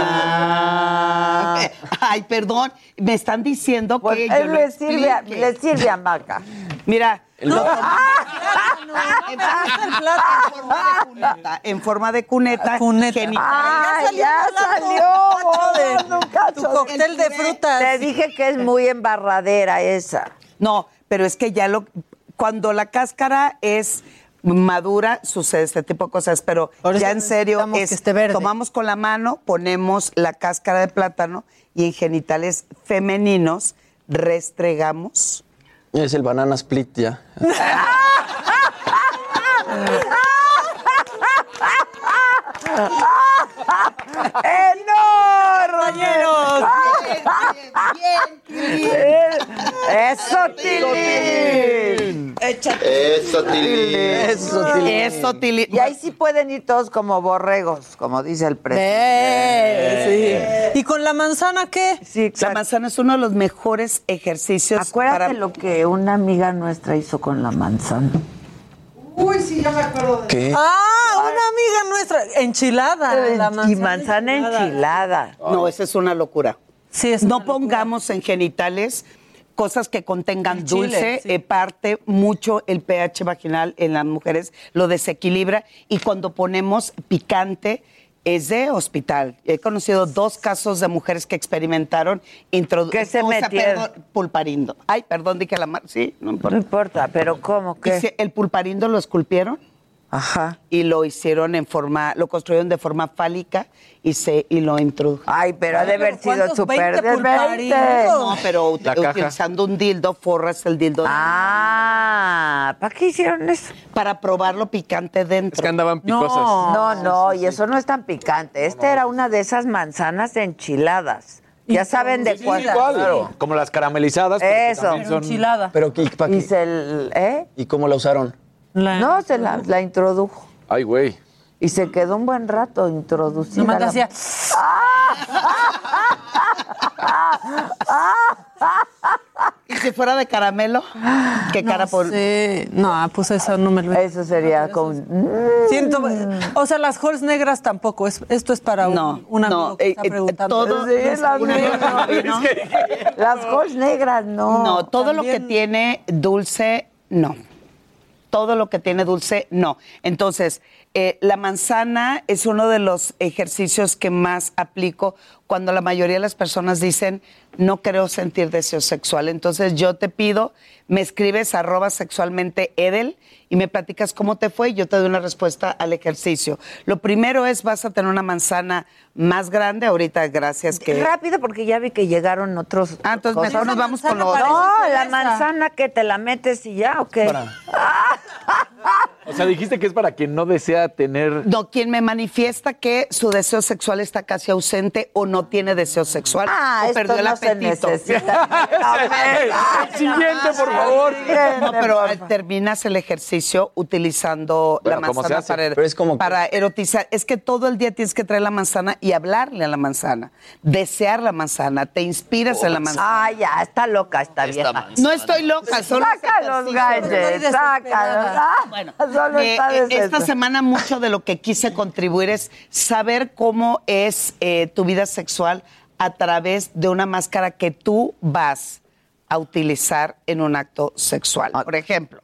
Ay, perdón, me están diciendo Pues que yo él lo le sirve, a, le sirve a Maca. Mira, No. lo tomamos en, forma de cuneta, en forma de cuneta. ¡Ah, salió ya plato, salió! tu cóctel de frutas. Te dije que es muy embarradera esa. No, pero es que ya lo cuando la cáscara es madura sucede este tipo de cosas, pero Por ya en serio es que esté verde. tomamos con la mano, ponemos la cáscara de plátano y en genitales femeninos restregamos. Es el banana split ya. ¡Enorme! ¡Eso, Tilín! Eso, Tilín. Eso, Tilín. Eso, Tilín. Y ahí sí pueden ir todos como borregos, como dice el presidente. Eh, sí. ¿Y con la manzana qué? Sí, La manzana es uno de los mejores ejercicios Acuérdate para lo que una amiga nuestra hizo con la manzana. Uy, sí, ya me acuerdo de ¿Qué? Ah, una amiga nuestra. Enchilada. la y manzana enchilada. No, esa es una locura. Sí, es no una locura. pongamos en genitales cosas que contengan El chile, dulce, sí. eh, parte mucho el pH vaginal en las mujeres, lo desequilibra y cuando ponemos picante es de hospital. He conocido dos casos de mujeres que experimentaron ¿Qué se metieron? pulparindo. Ay, perdón, dije la marca. Sí, no No importa. importa, pero ¿cómo? Dice, el pulparindo lo esculpieron Ajá. y lo hicieron en forma, lo construyeron de forma fálica y se y lo introdujeron. Ay, pero ha de haber sido súper 20 de pulparindos. 20. No, pero ut- La caja. utilizando un dildo, forras el dildo Ah, ¿para qué hicieron eso? para probarlo picante Es dentro. que andaban picosas. No, no, y eso no es tan picante. Esta era una de esas manzanas enchiladas. Ya saben de cuál. Claro, como las caramelizadas. Eso. son- Enchilada. Pero se, l- ¿eh? ¿Y cómo la usaron? La- No, se la, la introdujo. Ay, güey. Y se quedó un buen rato introducida. Nomás la- hacía. Y si fuera de caramelo, ¿qué cara No pon- sé. No, pues eso no me lo Eso sería con... Siento, o sea, las holes negras tampoco. Es, esto es para un, No, un amigo no, que eh, está eh, preguntando. todo- Sí, las Una negras. ¿no? Las holes negras, no. No, todo lo que tiene dulce, no. Todo lo que tiene dulce, no. Entonces, eh, la manzana es uno de los ejercicios que más aplico cuando la mayoría de las personas dicen no creo sentir deseo sexual. Entonces, yo te pido, me escribes arroba sexualmente Edel y me platicas cómo te fue y yo te doy una respuesta al ejercicio. Lo primero es, vas a tener una manzana más grande. Ahorita, gracias que... Rápido, porque ya vi que llegaron otros. Ah, entonces cosas. mejor nos vamos con lo manzana otro. No, la manzana que te la metes y ya, ¿o qué? O sea, dijiste que es para quien no desea tener. No, quien me manifiesta que su deseo sexual está casi ausente o no tiene deseo sexual Ah, o esto perdió el no se apetito. necesita. A ver, El siguiente, por favor. No, pero terminas el ejercicio utilizando la ¿cómo se manzana para, Pero es como que- para erotizar. Es que todo el día tienes que traer la manzana y hablarle a la manzana, desear la manzana, te inspiras en la manzana. Ah, ya, está loca esta vieja. No estoy loca, solo Saca los gadgets, sácalos. Bueno, solo eh, está esta semana mucho de lo que quise contribuir es saber cómo es eh, tu vida sexual a través de una máscara que tú vas a utilizar en un acto sexual. Ah. Por ejemplo,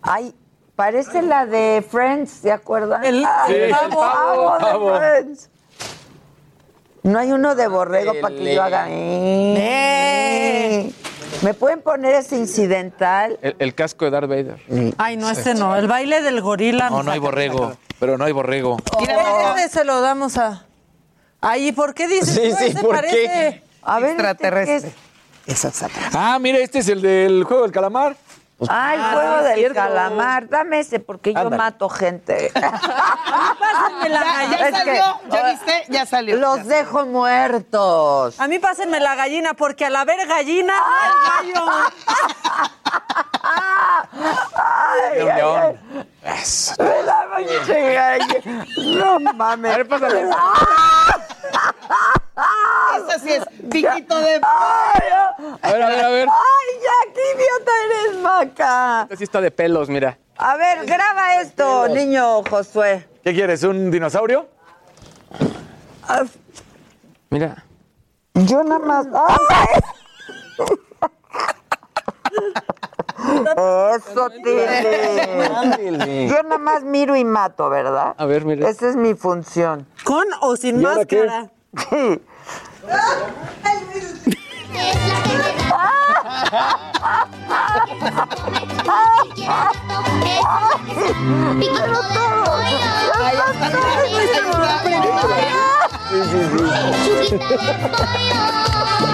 Ay, parece la de Friends, ¿se acuerdan? El- Ay, Sí, el pavo, pavo, pavo de pavo. Friends. No hay uno de borrego para que yo haga. Eh. ¿Me pueden poner ese incidental? El, el casco de Darth Vader. Ay, no, ese no. El baile del gorila. No, no hay borrego. Pero no hay borrego. Mira, ese se lo damos a. Ay, ¿y por qué dices Sí, sí, ¿por parece... qué? A ver, extraterrestre. Ah, mira, este es el del juego del calamar. Ah, el Ah, juego del cierto. calamar. Dame ese, porque yo mato gente. Pásenme la Ya- ya salió, ¿ya viste? Ya salió. Los dejo muertos. A mí pásenme la gallina, porque al haber gallina, hay gallo. Ay, ay, ay. Me la pinche gallina. No mames. A ver, pásale. Ese sí es piquito de... Ay, A ver, a ver, a ver. Ay, ya, qué idiota eres, Maca. Este sí está de pelos, mira. A ver, graba esto, niño Josué. ¿Qué quieres? ¿Un dinosaurio? Ah, Mira. Yo nada más. ¡Ay! Eso, Tili. Yo nada más miro y mato, ¿verdad? A ver, mira. Esa es mi función. ¿Con o sin máscara? Sí.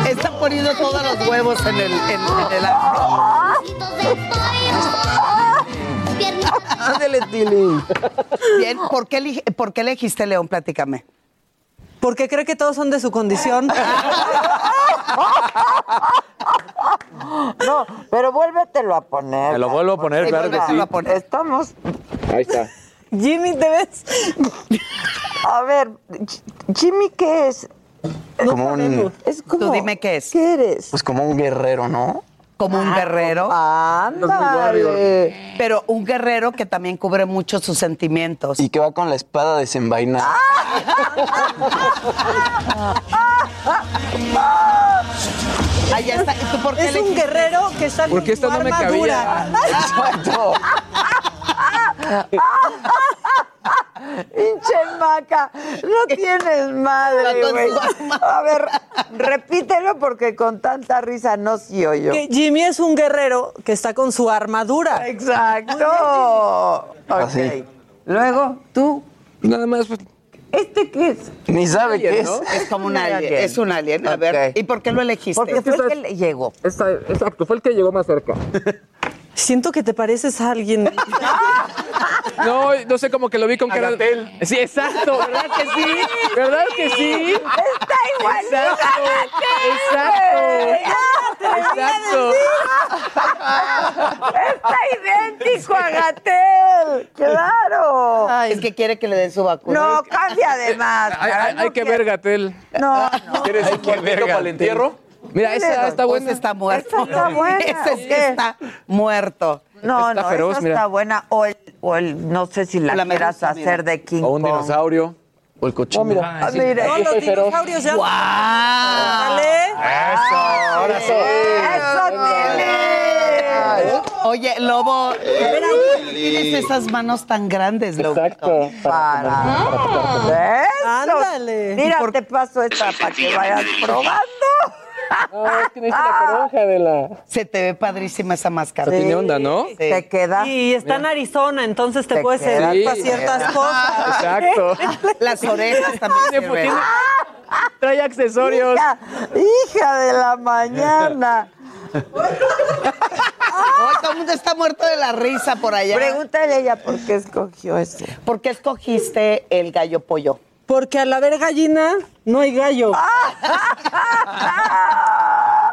Están poniendo todos los huevos en el, en, en el Tili. Bien, ¿por qué, ¿por qué elegiste León? Platícame. Porque cree que todos son de su condición. No, pero vuélvetelo a poner. Me lo vuelvo a poner, claro que sí. Estamos. Ahí está. Jimmy, ¿te ves? A ver, Jimmy, ¿qué es? como un, Es como. Tú dime qué es. ¿Qué eres? pues como un guerrero, ¿no? Como un guerrero. Ándale. Pero un guerrero que también cubre mucho sus sentimientos. Y que va con la espada desenvainada. Ahí ya está. ¿Y tú por qué Es un guerrero que está Porque con su esta no me armadura. Exacto. Pinche maca, no tienes madre, güey. A ver, repítelo porque con tanta risa no sí oyo. Que Jimmy es un guerrero que está con su armadura. Exacto. Ok. Así. Luego, tú, Nada más. pues, ¿este qué es? Ni sabe qué es. ¿no? Es como un alien. alien. Es un alien. A ver. ¿Y por qué lo elegiste? Porque fue el que le llegó. Esta- exacto, fue el que llegó más cerca. Siento que te pareces a alguien. No, no sé, como que lo vi con cara Agatel. Sí, exacto, ¿verdad que sí? ¿Verdad que sí? Está igualito. Exacto, exacto. Está idéntico a Gatel. Claro. Es que quiere que le den su vacuna. No, cambia de Hay, máscara. hay- hay que ver, Gatel. No, no. ¿Quieres un cuartito para el entierro? Mira, esa está buena. Ese está muerto. Esa está buena, Ese ¿o sí qué? está muerto. No, Está no, feroz, esa mira. está buena. O el, o el, no sé si la, La quieras medusa, hacer mira. de King ¿O un Kong. dinosaurio? O el cochino. Ah, mire. No, los dinosaurios ya. ¡Guau! Dale. Eso, ahora sí. ¡Eso tiene! Oye, Lobo, ¿cómo tienes esas manos tan grandes, Lobo? Exacto. Para. ¿Ves? Ándale. Mira, te paso esta para que vayas probando. No, es que necesita la toronja de la. Se te ve padrísima esa máscara. Tiene onda, ¿no? Te queda. Y está en Arizona, entonces te, Te puedes queda. servir para Sí. ciertas cosas. Exacto. Las orejas también Tiene- sirven. tiene- Trae accesorios. Hija, hija de la mañana. Hoy todo el mundo está muerto de la risa por allá. Pregúntale a ella por qué escogió ese. ¿Por qué escogiste el gallo pollo? Porque al haber gallina, no hay gallo.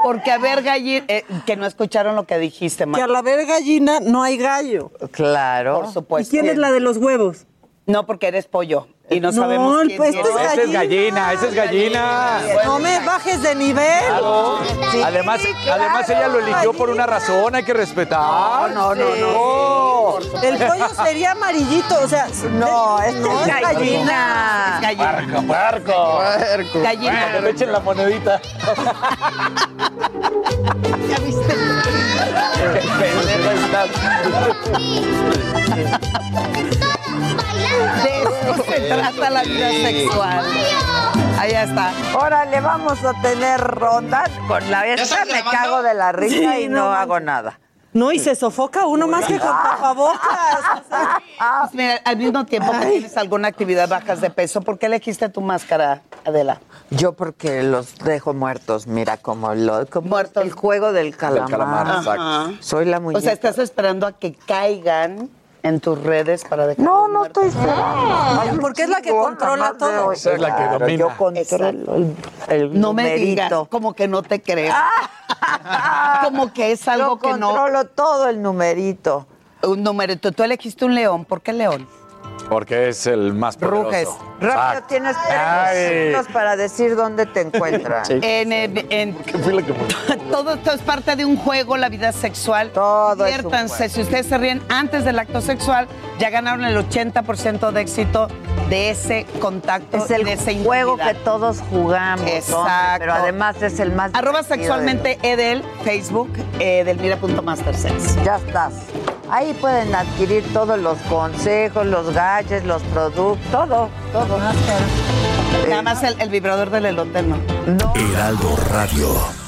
Porque a ver gallina, eh, que no escucharon lo que dijiste, Que al haber gallina, no hay gallo. Claro. Por supuesto. ¿Y quién es la de los huevos? No, porque eres pollo. Y no, No, sabemos quién pues, es Esa es gallina, esa es gallina. No me bajes de nivel. Claro. además, además ella lo eligió por una razón, hay que respetar. No, no, no, El pollo sería amarillito, o sea. No, este no es gallina. Es gallina. Puerco, puerco. Gallina. Para que le echen la monedita. ¿Ya viste? Qué pendeja estás. De eso se trata la vida sexual. Ahí está. Órale, vamos a tener ronda. Con la esta me cago de la risa Sí, y no no, hago nada. No, y se sofoca uno más que con tapabocas. o sea. Pues mira, al mismo tiempo que tienes alguna actividad bajas de peso, ¿por qué elegiste tu máscara, Adela? Yo porque los dejo muertos, mira, como, lo, como Muertos. el juego del calamar. calamar, exacto. Ajá. Soy la O muñeca. sea, estás esperando a que caigan en tus redes para dejar. No, no estoy esperando. Porque es la que controla todo. Esa es la que domina. Yo controlo el, el No me digas, numerito. como que no te creo. como que es algo Yo que no. controlo todo el numerito. Un numerito. Tú elegiste un león. ¿Por qué león? Porque es el más poderoso. Ruges. Rápido, Exacto. tienes tres minutos para decir dónde te encuentras. En, en- en- ¿Qué fue lo que todo esto es parte de un juego, la vida sexual. Todo es un Diviértanse. juego. Si ustedes se ríen antes del acto sexual, ya ganaron el 80% de éxito de ese contacto Es y el de esa juego que todos jugamos, hombre, Exacto. pero además es el más Arroba sexualmente Edel, Facebook, eh, Edelmira.mastersex. de- Ya estás. Ahí pueden adquirir todos los consejos, los gadgets, los productos, todo, todo. Nada más el, el vibrador del elote, no. No. Heraldo Radio.